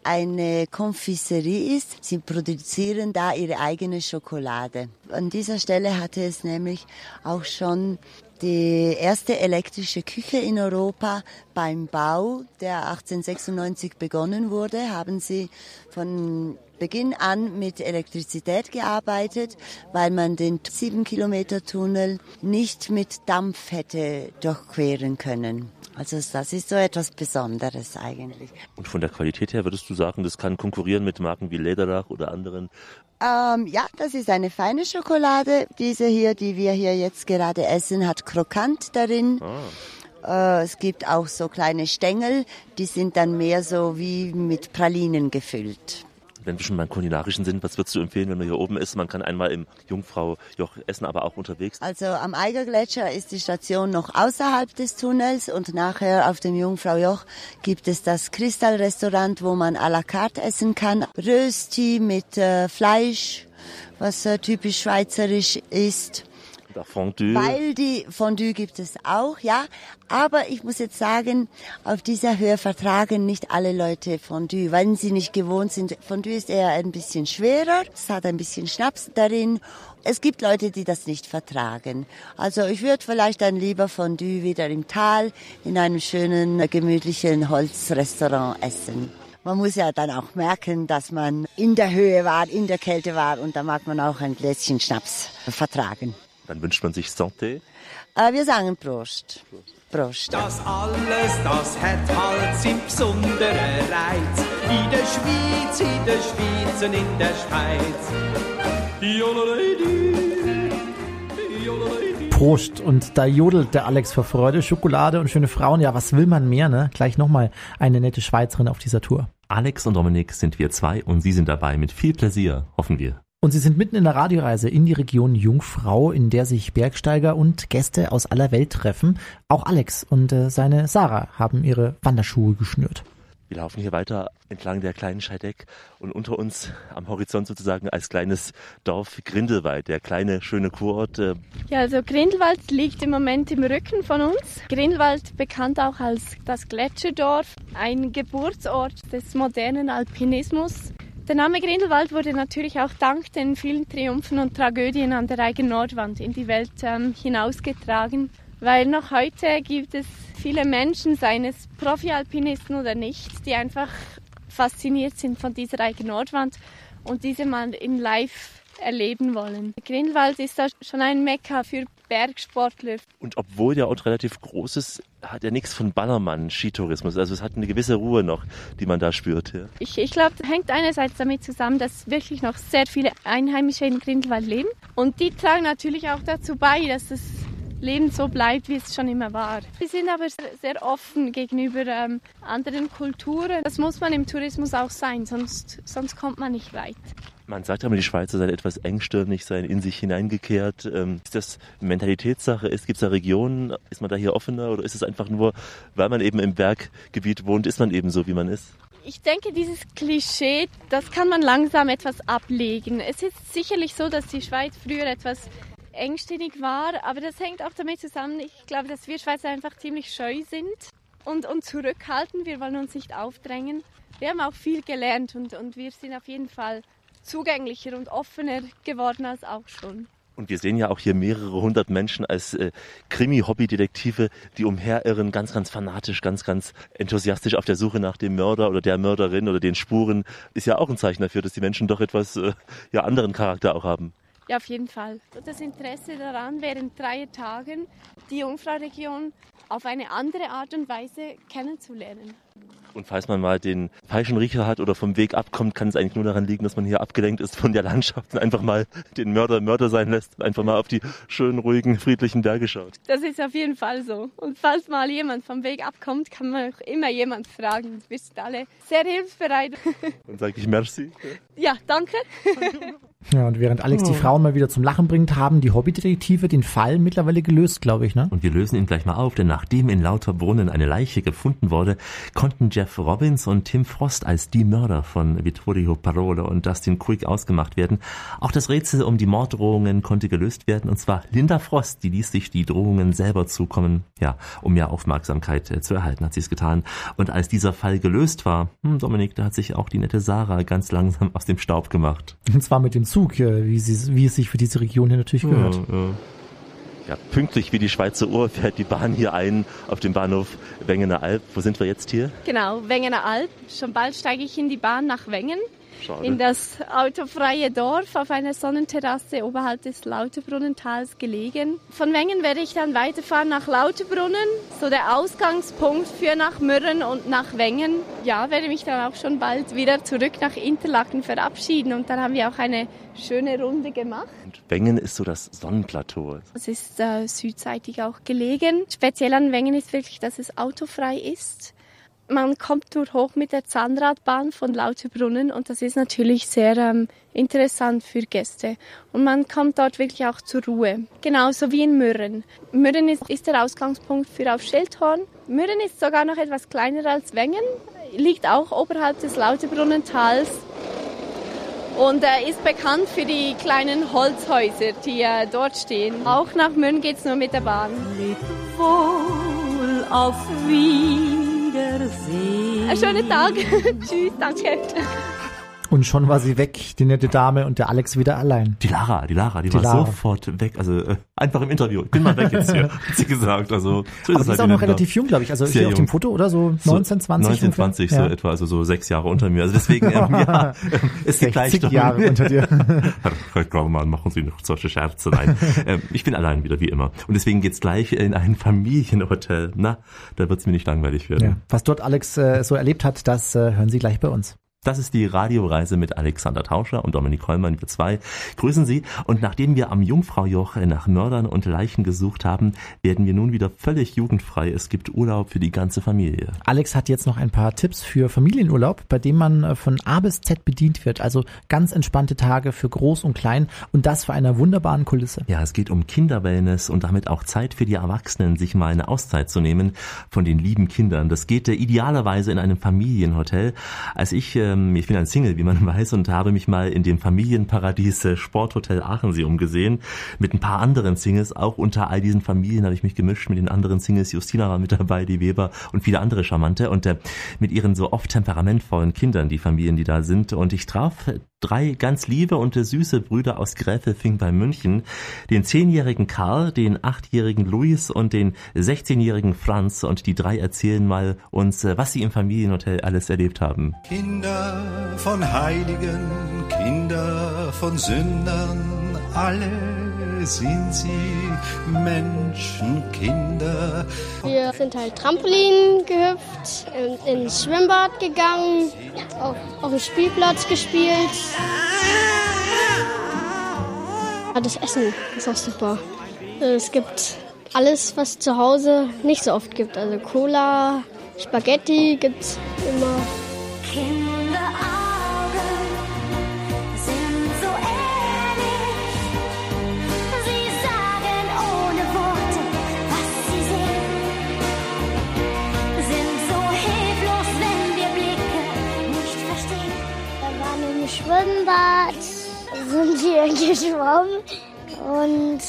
eine Konfiserie ist. Sie produzieren da ihre eigene Schokolade. An dieser Stelle hatte es nämlich auch schon die erste elektrische Küche in Europa beim Bau, der 1896 begonnen wurde, haben sie von Beginn an mit Elektrizität gearbeitet, weil man den 7 Kilometer Tunnel nicht mit Dampf hätte durchqueren können. Also das ist so etwas Besonderes eigentlich. Und von der Qualität her würdest du sagen, das kann konkurrieren mit Marken wie Lederach oder anderen? Ähm, ja, das ist eine feine Schokolade. Diese hier, die wir hier jetzt gerade essen, hat Krokant darin. Ah. Äh, es gibt auch so kleine Stängel, die sind dann mehr so wie mit Pralinen gefüllt. Wenn wir schon beim kulinarischen sind, was würdest du empfehlen, wenn man hier oben ist? Man kann einmal im Jungfrau-Joch essen, aber auch unterwegs. Also am Eigergletscher ist die Station noch außerhalb des Tunnels und nachher auf dem Jungfraujoch gibt es das Kristallrestaurant, wo man à la carte essen kann. Rösti mit äh, Fleisch, was äh, typisch schweizerisch ist. Fondue. Weil die Fondue gibt es auch, ja. Aber ich muss jetzt sagen, auf dieser Höhe vertragen nicht alle Leute Fondue, weil sie nicht gewohnt sind. Fondue ist eher ein bisschen schwerer, es hat ein bisschen Schnaps darin. Es gibt Leute, die das nicht vertragen. Also ich würde vielleicht dann lieber Fondue wieder im Tal in einem schönen, gemütlichen Holzrestaurant essen. man muss ja dann auch merken, dass man in der Höhe war, in der Kälte war und da mag man auch ein Gläschen Schnaps vertragen. Dann wünscht man sich Santé. Äh, wir sagen Prost. Prost. Das alles, das hat halt seinen besonderen Reiz. In der Schweiz, in der Schweiz und in der Schweiz. Prost. Und da jodelt der Alex vor Freude. Schokolade und schöne Frauen. Ja, was will man mehr, ne? Gleich nochmal eine nette Schweizerin auf dieser Tour. Alex und Dominik sind wir zwei und Sie sind dabei mit viel Pläsier, hoffen wir. Und Sie sind mitten in der Radioreise in die Region Jungfrau, in der sich Bergsteiger und Gäste aus aller Welt treffen. Auch Alex und äh, seine Sarah haben ihre Wanderschuhe geschnürt. Wir laufen hier weiter entlang der kleinen Scheideck und unter uns am Horizont sozusagen als kleines Dorf Grindelwald, der kleine schöne Kurort. Äh, Ja, also Grindelwald liegt im Moment im Rücken von uns. Grindelwald bekannt auch als das Gletscherdorf, ein Geburtsort des modernen Alpinismus. Der Name Grindelwald wurde natürlich auch dank den vielen Triumphen und Tragödien an der Eigen Nordwand in die Welt ähm, hinausgetragen, weil noch heute gibt es viele Menschen, seien es Profi-Alpinisten oder nicht, die einfach fasziniert sind von dieser Eigen Nordwand und diese mal in live erleben wollen. Grindelwald ist da schon ein Mekka für Bergsportler. Und obwohl der Ort relativ groß ist, hat er nichts von Ballermann, Skitourismus. Also es hat eine gewisse Ruhe noch, die man da spürt. Ja. Ich, ich glaube, hängt einerseits damit zusammen, dass wirklich noch sehr viele Einheimische in Grindelwald leben. Und die tragen natürlich auch dazu bei, dass das Leben so bleibt, wie es schon immer war. Wir sind aber sehr- sehr offen gegenüber ähm, anderen Kulturen. Das muss man im Tourismus auch sein, sonst, sonst kommt man nicht weit. Man sagt immer, die Schweizer seien etwas engstirnig, seien in sich hineingekehrt. Ähm, Ist das Mentalitätssache? Gibt es da Regionen? Ist man da hier offener? Oder ist es einfach nur, weil man eben im Berggebiet wohnt, ist man eben so, wie man ist? Ich denke, dieses Klischee, das kann man langsam etwas ablegen. Es ist sicherlich so, dass die Schweiz früher etwas engstirnig war, aber das hängt auch damit zusammen, ich glaube, dass wir Schweizer einfach ziemlich scheu sind und, und zurückhaltend. Wir wollen uns nicht aufdrängen. Wir haben auch viel gelernt und, und wir sind auf jeden Fall zugänglicher und offener geworden als auch schon. Und wir sehen ja auch hier mehrere hundert Menschen als äh, Krimi-Hobby-Detektive, die umherirren, ganz, ganz fanatisch, ganz, ganz enthusiastisch auf der Suche nach dem Mörder oder der Mörderin oder den Spuren. Ist ja auch ein Zeichen dafür, dass die Menschen doch etwas äh, ja, anderen Charakter auch haben. Ja, auf jeden Fall. Das Interesse daran, während drei Tagen die Jungfrau-Region auf eine andere Art und Weise kennenzulernen. Und falls man mal den falschen Riecher hat oder vom Weg abkommt, kann es eigentlich nur daran liegen, dass man hier abgelenkt ist von der Landschaft und einfach mal den Mörder Mörder sein lässt und einfach mal auf die schönen, ruhigen, friedlichen Berge schaut. Das ist auf jeden Fall so. Und falls mal jemand vom Weg abkommt, kann man auch immer jemand fragen. Wir sind alle sehr hilfsbereit. Dann sage ich Merci. Ja, danke. Ja, und während Alex die Oh. Frauen mal wieder zum Lachen bringt, haben die Hobbydetektive den Fall mittlerweile gelöst, glaube ich, ne? Und wir lösen ihn gleich mal auf, denn nachdem in Lauterbrunnen eine Leiche gefunden wurde, konnten Jeff Robbins und Tim Frost als die Mörder von Vittorio Parole und Dustin Quick ausgemacht werden. Auch das Rätsel um die Morddrohungen konnte gelöst werden, und zwar Linda Frost, die ließ sich die Drohungen selber zukommen, ja, um mehr Aufmerksamkeit äh, zu erhalten, hat sie es getan. Und als dieser Fall gelöst war, hm, Dominik, da hat sich auch die nette Sarah ganz langsam aus dem Staub gemacht. Und zwar mit dem Zug, äh, wie, sie, wie es sich für diese Region hier natürlich gehört. Ja, ja. Ja, pünktlich wie die Schweizer Uhr fährt die Bahn hier ein auf dem Bahnhof Wengener Alb. Wo sind wir jetzt hier? Genau, Wengener Alb. Schon bald steige ich in die Bahn nach Wengen. Schade. In das autofreie Dorf auf einer Sonnenterrasse oberhalb des Lauterbrunnentals gelegen. Von Wengen werde ich dann weiterfahren nach Lauterbrunnen. So der Ausgangspunkt für nach Mürren und nach Wengen. Ja, werde mich dann auch schon bald wieder zurück nach Interlaken verabschieden. Und dann haben wir auch eine schöne Runde gemacht. Wengen ist so das Sonnenplateau. Es ist äh, südseitig auch gelegen. Speziell an Wengen ist wirklich, dass es autofrei ist. Man kommt nur hoch mit der Zahnradbahn von Lauterbrunnen und das ist natürlich sehr ähm, interessant für Gäste. Und man kommt dort wirklich auch zur Ruhe. Genauso wie in Mürren. Mürren ist, ist der Ausgangspunkt für auf Schildhorn. Mürren ist sogar noch etwas kleiner als Wengen, liegt auch oberhalb des Lauterbrunnentals und äh, ist bekannt für die kleinen Holzhäuser, die äh, dort stehen. Auch nach Mürren geht's nur mit der Bahn. Wohl auf Wiedersehen. Einen schönen Tag. Tschüss, danke. Und schon war sie weg, die nette Dame und der Alex wieder allein. Die Lara, die Lara, die, Die war Lara. sofort weg. Also äh, einfach im Interview. Ich bin mal weg jetzt hier, hat sie gesagt. Also so Aber es sie ist halt auch in noch relativ jung, glaube ich. Also hier auf dem jung. Foto oder so 19, 20 19, ungefähr? 20 so Ja. etwa, also so sechs Jahre unter mir. Also deswegen, ähm, ja, ähm, geht 60 gleich Jahre unter dir. Ich glaube mal, machen Sie noch solche Scherze. Nein, ähm, ich bin allein wieder, wie immer. Und deswegen geht's gleich in ein Familienhotel. Na, da wird's mir nicht langweilig werden. Ja. Was dort Alex äh, so erlebt hat, das äh, hören Sie gleich bei uns. Das ist die Radioreise mit Alexander Tauscher und Dominik Hollmann, wir zwei. Grüßen Sie. Und nachdem wir am Jungfraujoch nach Mördern und Leichen gesucht haben, werden wir nun wieder völlig jugendfrei. Es gibt Urlaub für die ganze Familie. Alex hat jetzt noch ein paar Tipps für Familienurlaub, bei dem man äh, von A bis Z bedient wird. Also ganz entspannte Tage für Groß und Klein und das vor einer wunderbaren Kulisse. Ja, es geht um Kinderwellness und damit auch Zeit für die Erwachsenen, sich mal eine Auszeit zu nehmen von den lieben Kindern. Das geht äh, idealerweise in einem Familienhotel. Als ich, ähm, ich bin ein Single, wie man weiß, und habe mich mal in dem Familienparadies äh, Sporthotel Aachensee umgesehen, mit ein paar anderen Singles. Auch unter all diesen Familien habe ich mich gemischt mit den anderen Singles. Justina war mit dabei, die Weber und viele andere Charmante und äh, mit ihren so oft temperamentvollen Kindern, die Familien, die da sind. Und ich traf drei ganz liebe und süße Brüder aus Gräfelfing bei München. Den zehnjährigen Karl, den achtjährigen Luis und den 16-jährigen Franz. Und die drei erzählen mal uns, äh, was sie im Familienhotel alles erlebt haben. Kinder von Heiligen, Kinder von Sündern, alle sind sie Menschenkinder. Wir sind halt Trampolin gehüpft, in- ins Schwimmbad gegangen, auf, auf dem Spielplatz gespielt. Das Essen ist auch super. Es gibt alles, was zu Hause nicht so oft gibt. Also Cola, Spaghetti gibt's immer. Kinderaugen Schwimmbad, sind wir geschwommen und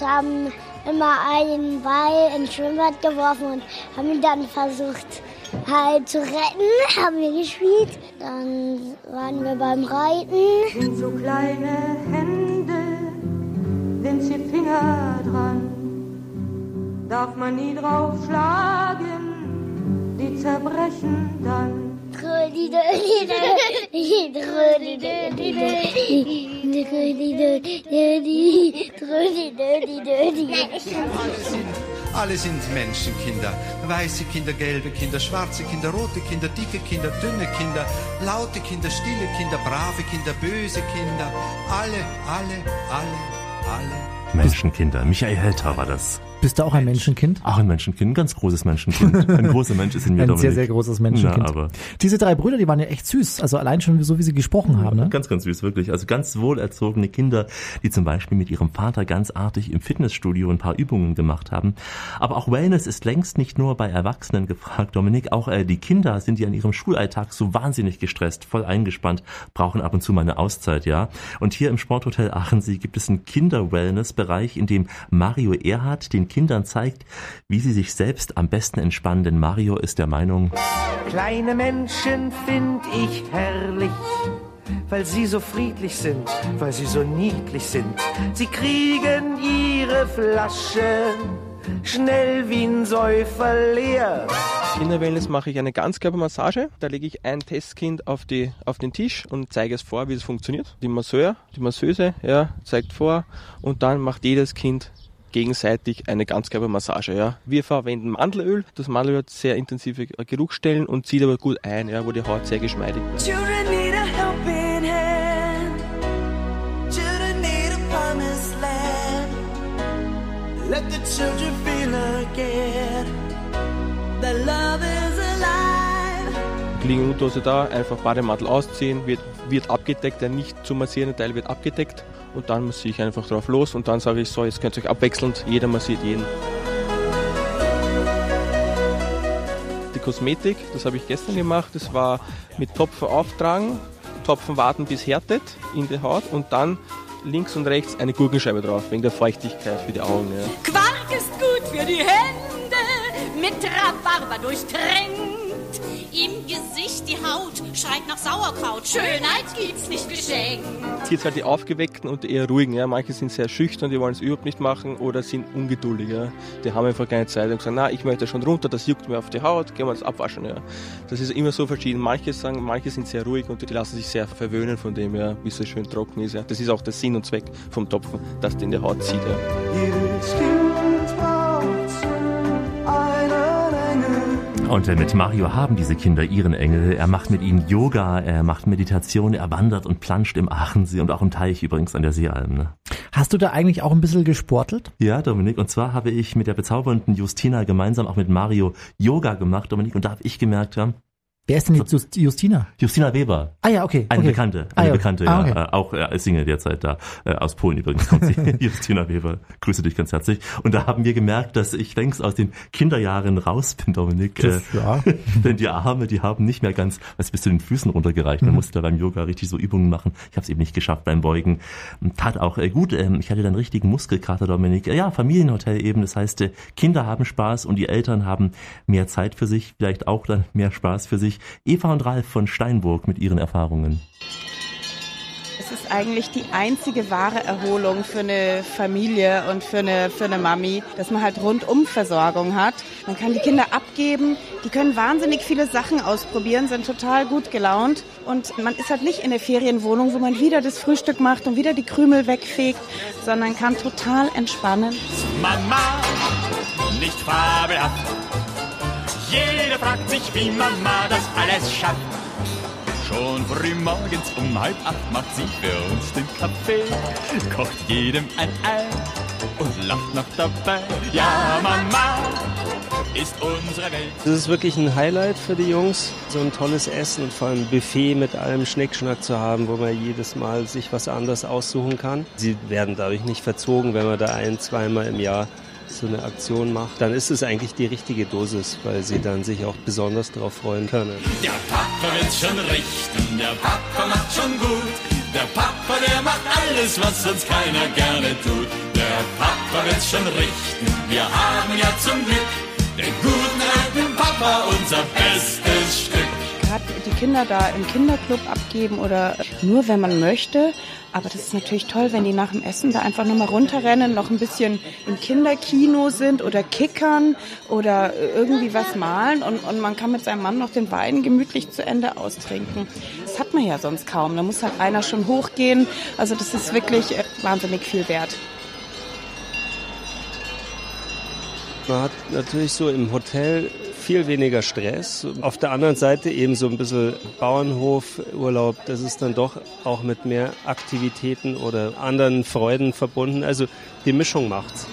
haben immer einen Ball ins Schwimmbad geworfen und haben ihn dann versucht halt zu retten, haben wir gespielt. Dann waren wir beim Reiten. Sind so kleine Hände, sie Finger dran. Darf man nie drauf schlagen, die zerbrechen dann. Alle sind, Menschenkinder. Weiße Kinder, gelbe Kinder, schwarze Kinder, rote Kinder, dicke Kinder, dünne Kinder, laute Kinder, stille Kinder, brave Kinder, böse Kinder. Alle, alle, alle, alle. Menschenkinder. Michael Helter war das. Bist du auch ein Menschenkind? Auch ein Menschenkind, ein ganz großes Menschenkind. Ein großer Mensch ist in mir, Ein Dominik. sehr, sehr großes Menschenkind. Na, aber Diese drei Brüder, die waren ja echt süß. Also allein schon so, wie sie gesprochen haben. Ne? Ganz, ganz süß, wirklich. Also ganz wohlerzogene Kinder, die zum Beispiel mit ihrem Vater ganz artig im Fitnessstudio ein paar Übungen gemacht haben. Aber auch Wellness ist längst nicht nur bei Erwachsenen gefragt, Dominik. Auch äh, die Kinder sind ja in ihrem Schulalltag so wahnsinnig gestresst, voll eingespannt, brauchen ab und zu mal eine Auszeit, ja. Und hier im Sporthotel Aachensee gibt es einen Kinder-Wellness-Bereich, in dem Mario Erhardt den Kindern zeigt, wie sie sich selbst am besten entspannen. Denn Mario ist der Meinung, Kleine Menschen find ich herrlich, weil sie so friedlich sind, weil sie so niedlich sind. Sie kriegen ihre Flaschen schnell wie ein Säufer leer. Kinderwellness mache ich eine Ganzkörpermassage. Da lege ich ein Testkind auf, die, auf den Tisch und zeige es vor, wie es funktioniert. Die Masseur, die Masseuse, ja, zeigt vor und dann macht jedes Kind gegenseitig eine Ganzkörpermassage. Ja. Wir verwenden Mandelöl. Das Mandelöl hat sehr intensive Geruchsstellen und zieht aber gut ein, ja, wo die Haut sehr geschmeidig land. Let the children feel again that love is alive. Liegen Unterhose da, einfach Bademantel ausziehen, wird, wird abgedeckt, der nicht zu massierende Teil wird abgedeckt und dann massiere ich einfach drauf los und dann sage ich so, jetzt könnt ihr euch abwechselnd, jeder massiert jeden. Die Kosmetik, das habe ich gestern gemacht, das war mit Topfen auftragen, Topfen warten bis härtet in die Haut und dann links und rechts eine Gurkenscheibe drauf, wegen der Feuchtigkeit für die Augen. Ja. Quark ist gut für die Hände, mit Rhabarber durchtränkt. Gesicht die Haut schreit nach Sauerkraut. Schönheit gibt's nicht geschenkt. Jetzt halt die Aufgeweckten und die eher ruhigen. Ja. Manche sind sehr schüchtern, die wollen es überhaupt nicht machen oder sind ungeduldig. Ja. Die haben einfach keine Zeit und sagen, na, ich möchte schon runter, das juckt mir auf die Haut, gehen wir das abwaschen. Ja. Das ist immer so verschieden. Manche sagen, manche sind sehr ruhig und die lassen sich sehr verwöhnen von dem, ja, wie es so schön trocken ist. Ja. Das ist auch der Sinn und Zweck vom Topfen, dass der in die Haut zieht. Ja. Und äh, mit Mario haben diese Kinder ihren Engel. Er macht mit ihnen Yoga, er macht Meditation, er wandert und planscht im Aachensee und auch im Teich übrigens an der Seealm. Ne? Hast du da eigentlich auch ein bisschen gesportelt? Ja, Dominik. Und zwar habe ich mit der bezaubernden Justina gemeinsam auch mit Mario Yoga gemacht, Dominik. Und da habe ich gemerkt, ja, Wer ist denn jetzt Just- Justina? Justina Weber. Ah ja, okay. Eine okay. Bekannte, Ah, eine ja. Bekannte, Ah, ja, okay. äh, auch äh, als Single derzeit da, äh, aus Polen übrigens kommt sie, Justina Weber, grüße dich ganz herzlich. Und da haben wir gemerkt, dass ich längst aus den Kinderjahren raus bin, Dominik. Das- ja. Denn die Arme, die haben nicht mehr ganz, was bis zu den Füßen runtergereicht. Man Mhm. musste da beim Yoga richtig so Übungen machen. Ich habe es eben nicht geschafft beim Beugen. Tat auch äh, gut, ähm, ich hatte dann richtigen Muskelkater, Dominik. Äh, Ja, Familienhotel eben, das heißt, äh, Kinder haben Spaß und die Eltern haben mehr Zeit für sich, vielleicht auch dann mehr Spaß für sich. Eva und Ralf von Steinburg mit ihren Erfahrungen. Es ist eigentlich die einzige wahre Erholung für eine Familie und für eine, für eine Mami, dass man halt Rundumversorgung hat. Man kann die Kinder abgeben, die können wahnsinnig viele Sachen ausprobieren, sind total gut gelaunt und man ist halt nicht in der Ferienwohnung, wo man wieder das Frühstück macht und wieder die Krümel wegfegt, sondern kann total entspannen. Mama, nicht fabelhaft. Jeder fragt sich, wie Mama das alles schafft. Schon früh morgens um halb acht macht sie für uns den Kaffee, kocht jedem ein Ei und lacht noch dabei. Ja, Mama ist unsere Welt. Das ist wirklich ein Highlight für die Jungs, so ein tolles Essen und vor allem ein Buffet mit allem Schnickschnack zu haben, wo man jedes Mal sich was anderes aussuchen kann. Sie werden dadurch nicht verzogen, wenn man da ein, zweimal im Jahr so eine Aktion macht. Dann ist es eigentlich die richtige Dosis, weil sie dann sich auch besonders darauf freuen können. Der Papa wird's schon richten, der Papa macht schon gut. Der Papa, der macht alles, was sonst keiner gerne tut. Der Papa wird's schon richten, wir haben ja zum Glück den guten alten Papa, unser bestes Stück. Gerade die Kinder da im Kinderclub abgeben oder nur wenn man möchte. Aber das ist natürlich toll, wenn die nach dem Essen da einfach nochmal runterrennen, noch ein bisschen im Kinderkino sind oder kickern oder irgendwie was malen und, und man kann mit seinem Mann noch den Wein gemütlich zu Ende austrinken. Das hat man ja sonst kaum. Da muss halt einer schon hochgehen. Also das ist wirklich äh, wahnsinnig viel wert. Man hat natürlich so im Hotel viel weniger Stress. Auf der anderen Seite eben so ein bisschen Bauernhofurlaub, das ist dann doch auch mit mehr Aktivitäten oder anderen Freuden verbunden. Also die Mischung macht's.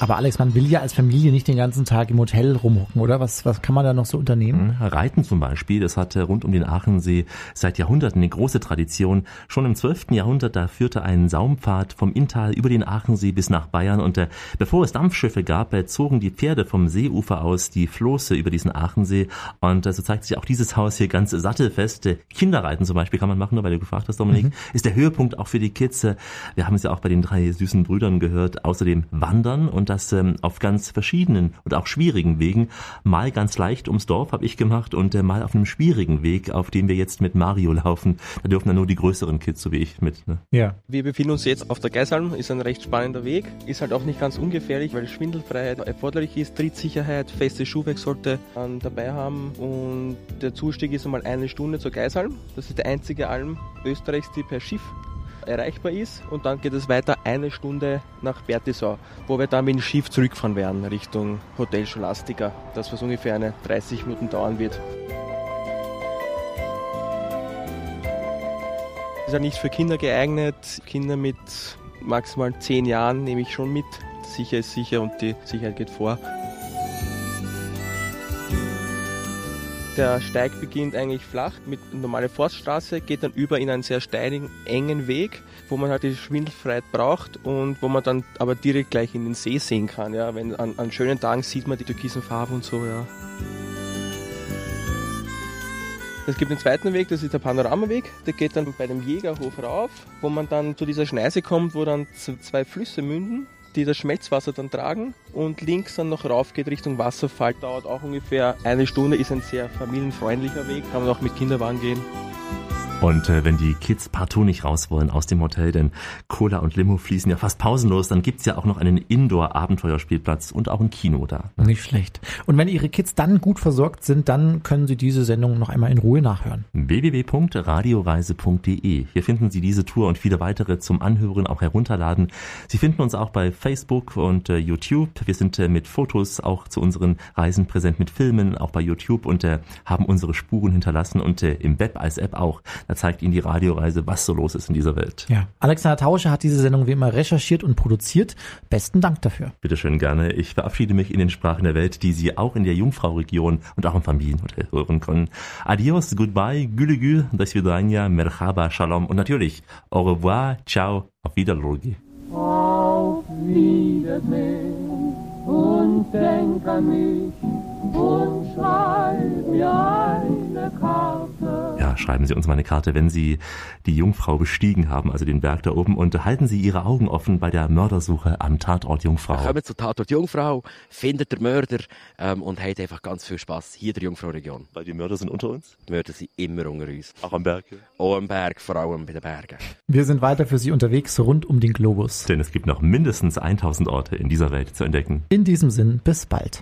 Aber Alex, man will ja als Familie nicht den ganzen Tag im Hotel rumhucken, oder? Was, was kann man da noch so unternehmen? Mhm. Reiten zum Beispiel, das hat rund um den Aachensee seit Jahrhunderten eine große Tradition. Schon im 12. Jahrhundert, da führte ein Saumpfad vom Inntal über den Aachensee bis nach Bayern und äh, bevor es Dampfschiffe gab, äh, zogen die Pferde vom Seeufer aus die Floße über diesen Aachensee und äh, so zeigt sich auch dieses Haus hier ganz sattelfest. Kinderreiten zum Beispiel kann man machen, nur weil du gefragt hast, Dominik, Mhm. ist der Höhepunkt auch für die Kids. Wir haben es ja auch bei den drei süßen Brüdern gehört, außerdem Wandern und das ähm, auf ganz verschiedenen und auch schwierigen Wegen. Mal ganz leicht ums Dorf habe ich gemacht und äh, mal auf einem schwierigen Weg, auf dem wir jetzt mit Mario laufen. Da dürfen dann nur die größeren Kids, so wie ich, mit. Ne? Ja. Wir befinden uns jetzt auf der Geisalm, ist ein recht spannender Weg, ist halt auch nicht ganz ungefährlich, weil Schwindelfreiheit erforderlich ist, Trittsicherheit, feste Schuhwerk sollte man dabei haben und der Zustieg ist einmal eine Stunde zur Geisalm. Das ist der einzige Alm Österreichs, die per Schiff erreichbar ist und dann geht es weiter eine Stunde nach Bertisau, wo wir dann mit dem Schiff zurückfahren werden Richtung Hotel Scholastica, das was ungefähr eine 30 Minuten dauern wird. ist ja nicht für Kinder geeignet. Kinder mit maximal 10 Jahren nehme ich schon mit. Sicher ist sicher und die Sicherheit geht vor. Der Steig beginnt eigentlich flach mit normaler Forststraße, geht dann über in einen sehr steinigen, engen Weg, wo man halt die Schwindelfreiheit braucht und wo man dann aber direkt gleich in den See sehen kann. Ja. Wenn, an, an schönen Tagen sieht man die türkisen Farben und so. Ja. Es gibt einen zweiten Weg, das ist der Panoramaweg. Der geht dann bei dem Jägerhof rauf, wo man dann zu dieser Schneise kommt, wo dann zwei Flüsse münden. Die das Schmelzwasser dann tragen und links dann noch rauf geht Richtung Wasserfall. Dauert auch ungefähr eine Stunde, ist ein sehr familienfreundlicher Weg, kann man auch mit Kinderwagen gehen. Und äh, wenn die Kids partout nicht raus wollen aus dem Hotel, denn Cola und Limo fließen ja fast pausenlos, dann gibt's ja auch noch einen Indoor-Abenteuerspielplatz und auch ein Kino da. Nicht schlecht. Und wenn Ihre Kids dann gut versorgt sind, dann können Sie diese Sendung noch einmal in Ruhe nachhören. www.radioreise.de. Hier finden Sie diese Tour und viele weitere zum Anhören auch herunterladen. Sie finden uns auch bei Facebook und äh, YouTube. Wir sind äh, mit Fotos auch zu unseren Reisen präsent, mit Filmen, auch bei YouTube und äh, haben unsere Spuren hinterlassen und äh, im Web als App auch. Da zeigt Ihnen die Radioreise, was so los ist in dieser Welt. Ja. Alexander Tauscher hat diese Sendung wie immer recherchiert und produziert. Besten Dank dafür. Bitte schön gerne. Ich verabschiede mich in den Sprachen der Welt, die Sie auch in der Jungfrau-Region und auch im Familienhotel hören können. Adios, goodbye, gülü do svidania, merhaba, shalom und natürlich au revoir, ciao, auf Wiedersehen. Auf Wiedersehen und denk an mich und schreib mir eine Karte. Ja, schreiben Sie uns mal eine Karte, wenn Sie die Jungfrau bestiegen haben, also den Berg da oben, und halten Sie Ihre Augen offen bei der Mördersuche am Tatort Jungfrau. Kommt zu Tatort Jungfrau, findet den Mörder ähm, und habt einfach ganz viel Spaß hier in der Jungfrau-Region. Weil die Mörder sind unter uns? Die Mörder sind immer unter uns. Auch am Berg? Auch am Berg, vor allem bei den Bergen. Wir sind weiter für Sie unterwegs rund um den Globus. Denn es gibt noch mindestens 1000 Orte in dieser Welt zu entdecken. In diesem Sinn, bis bald.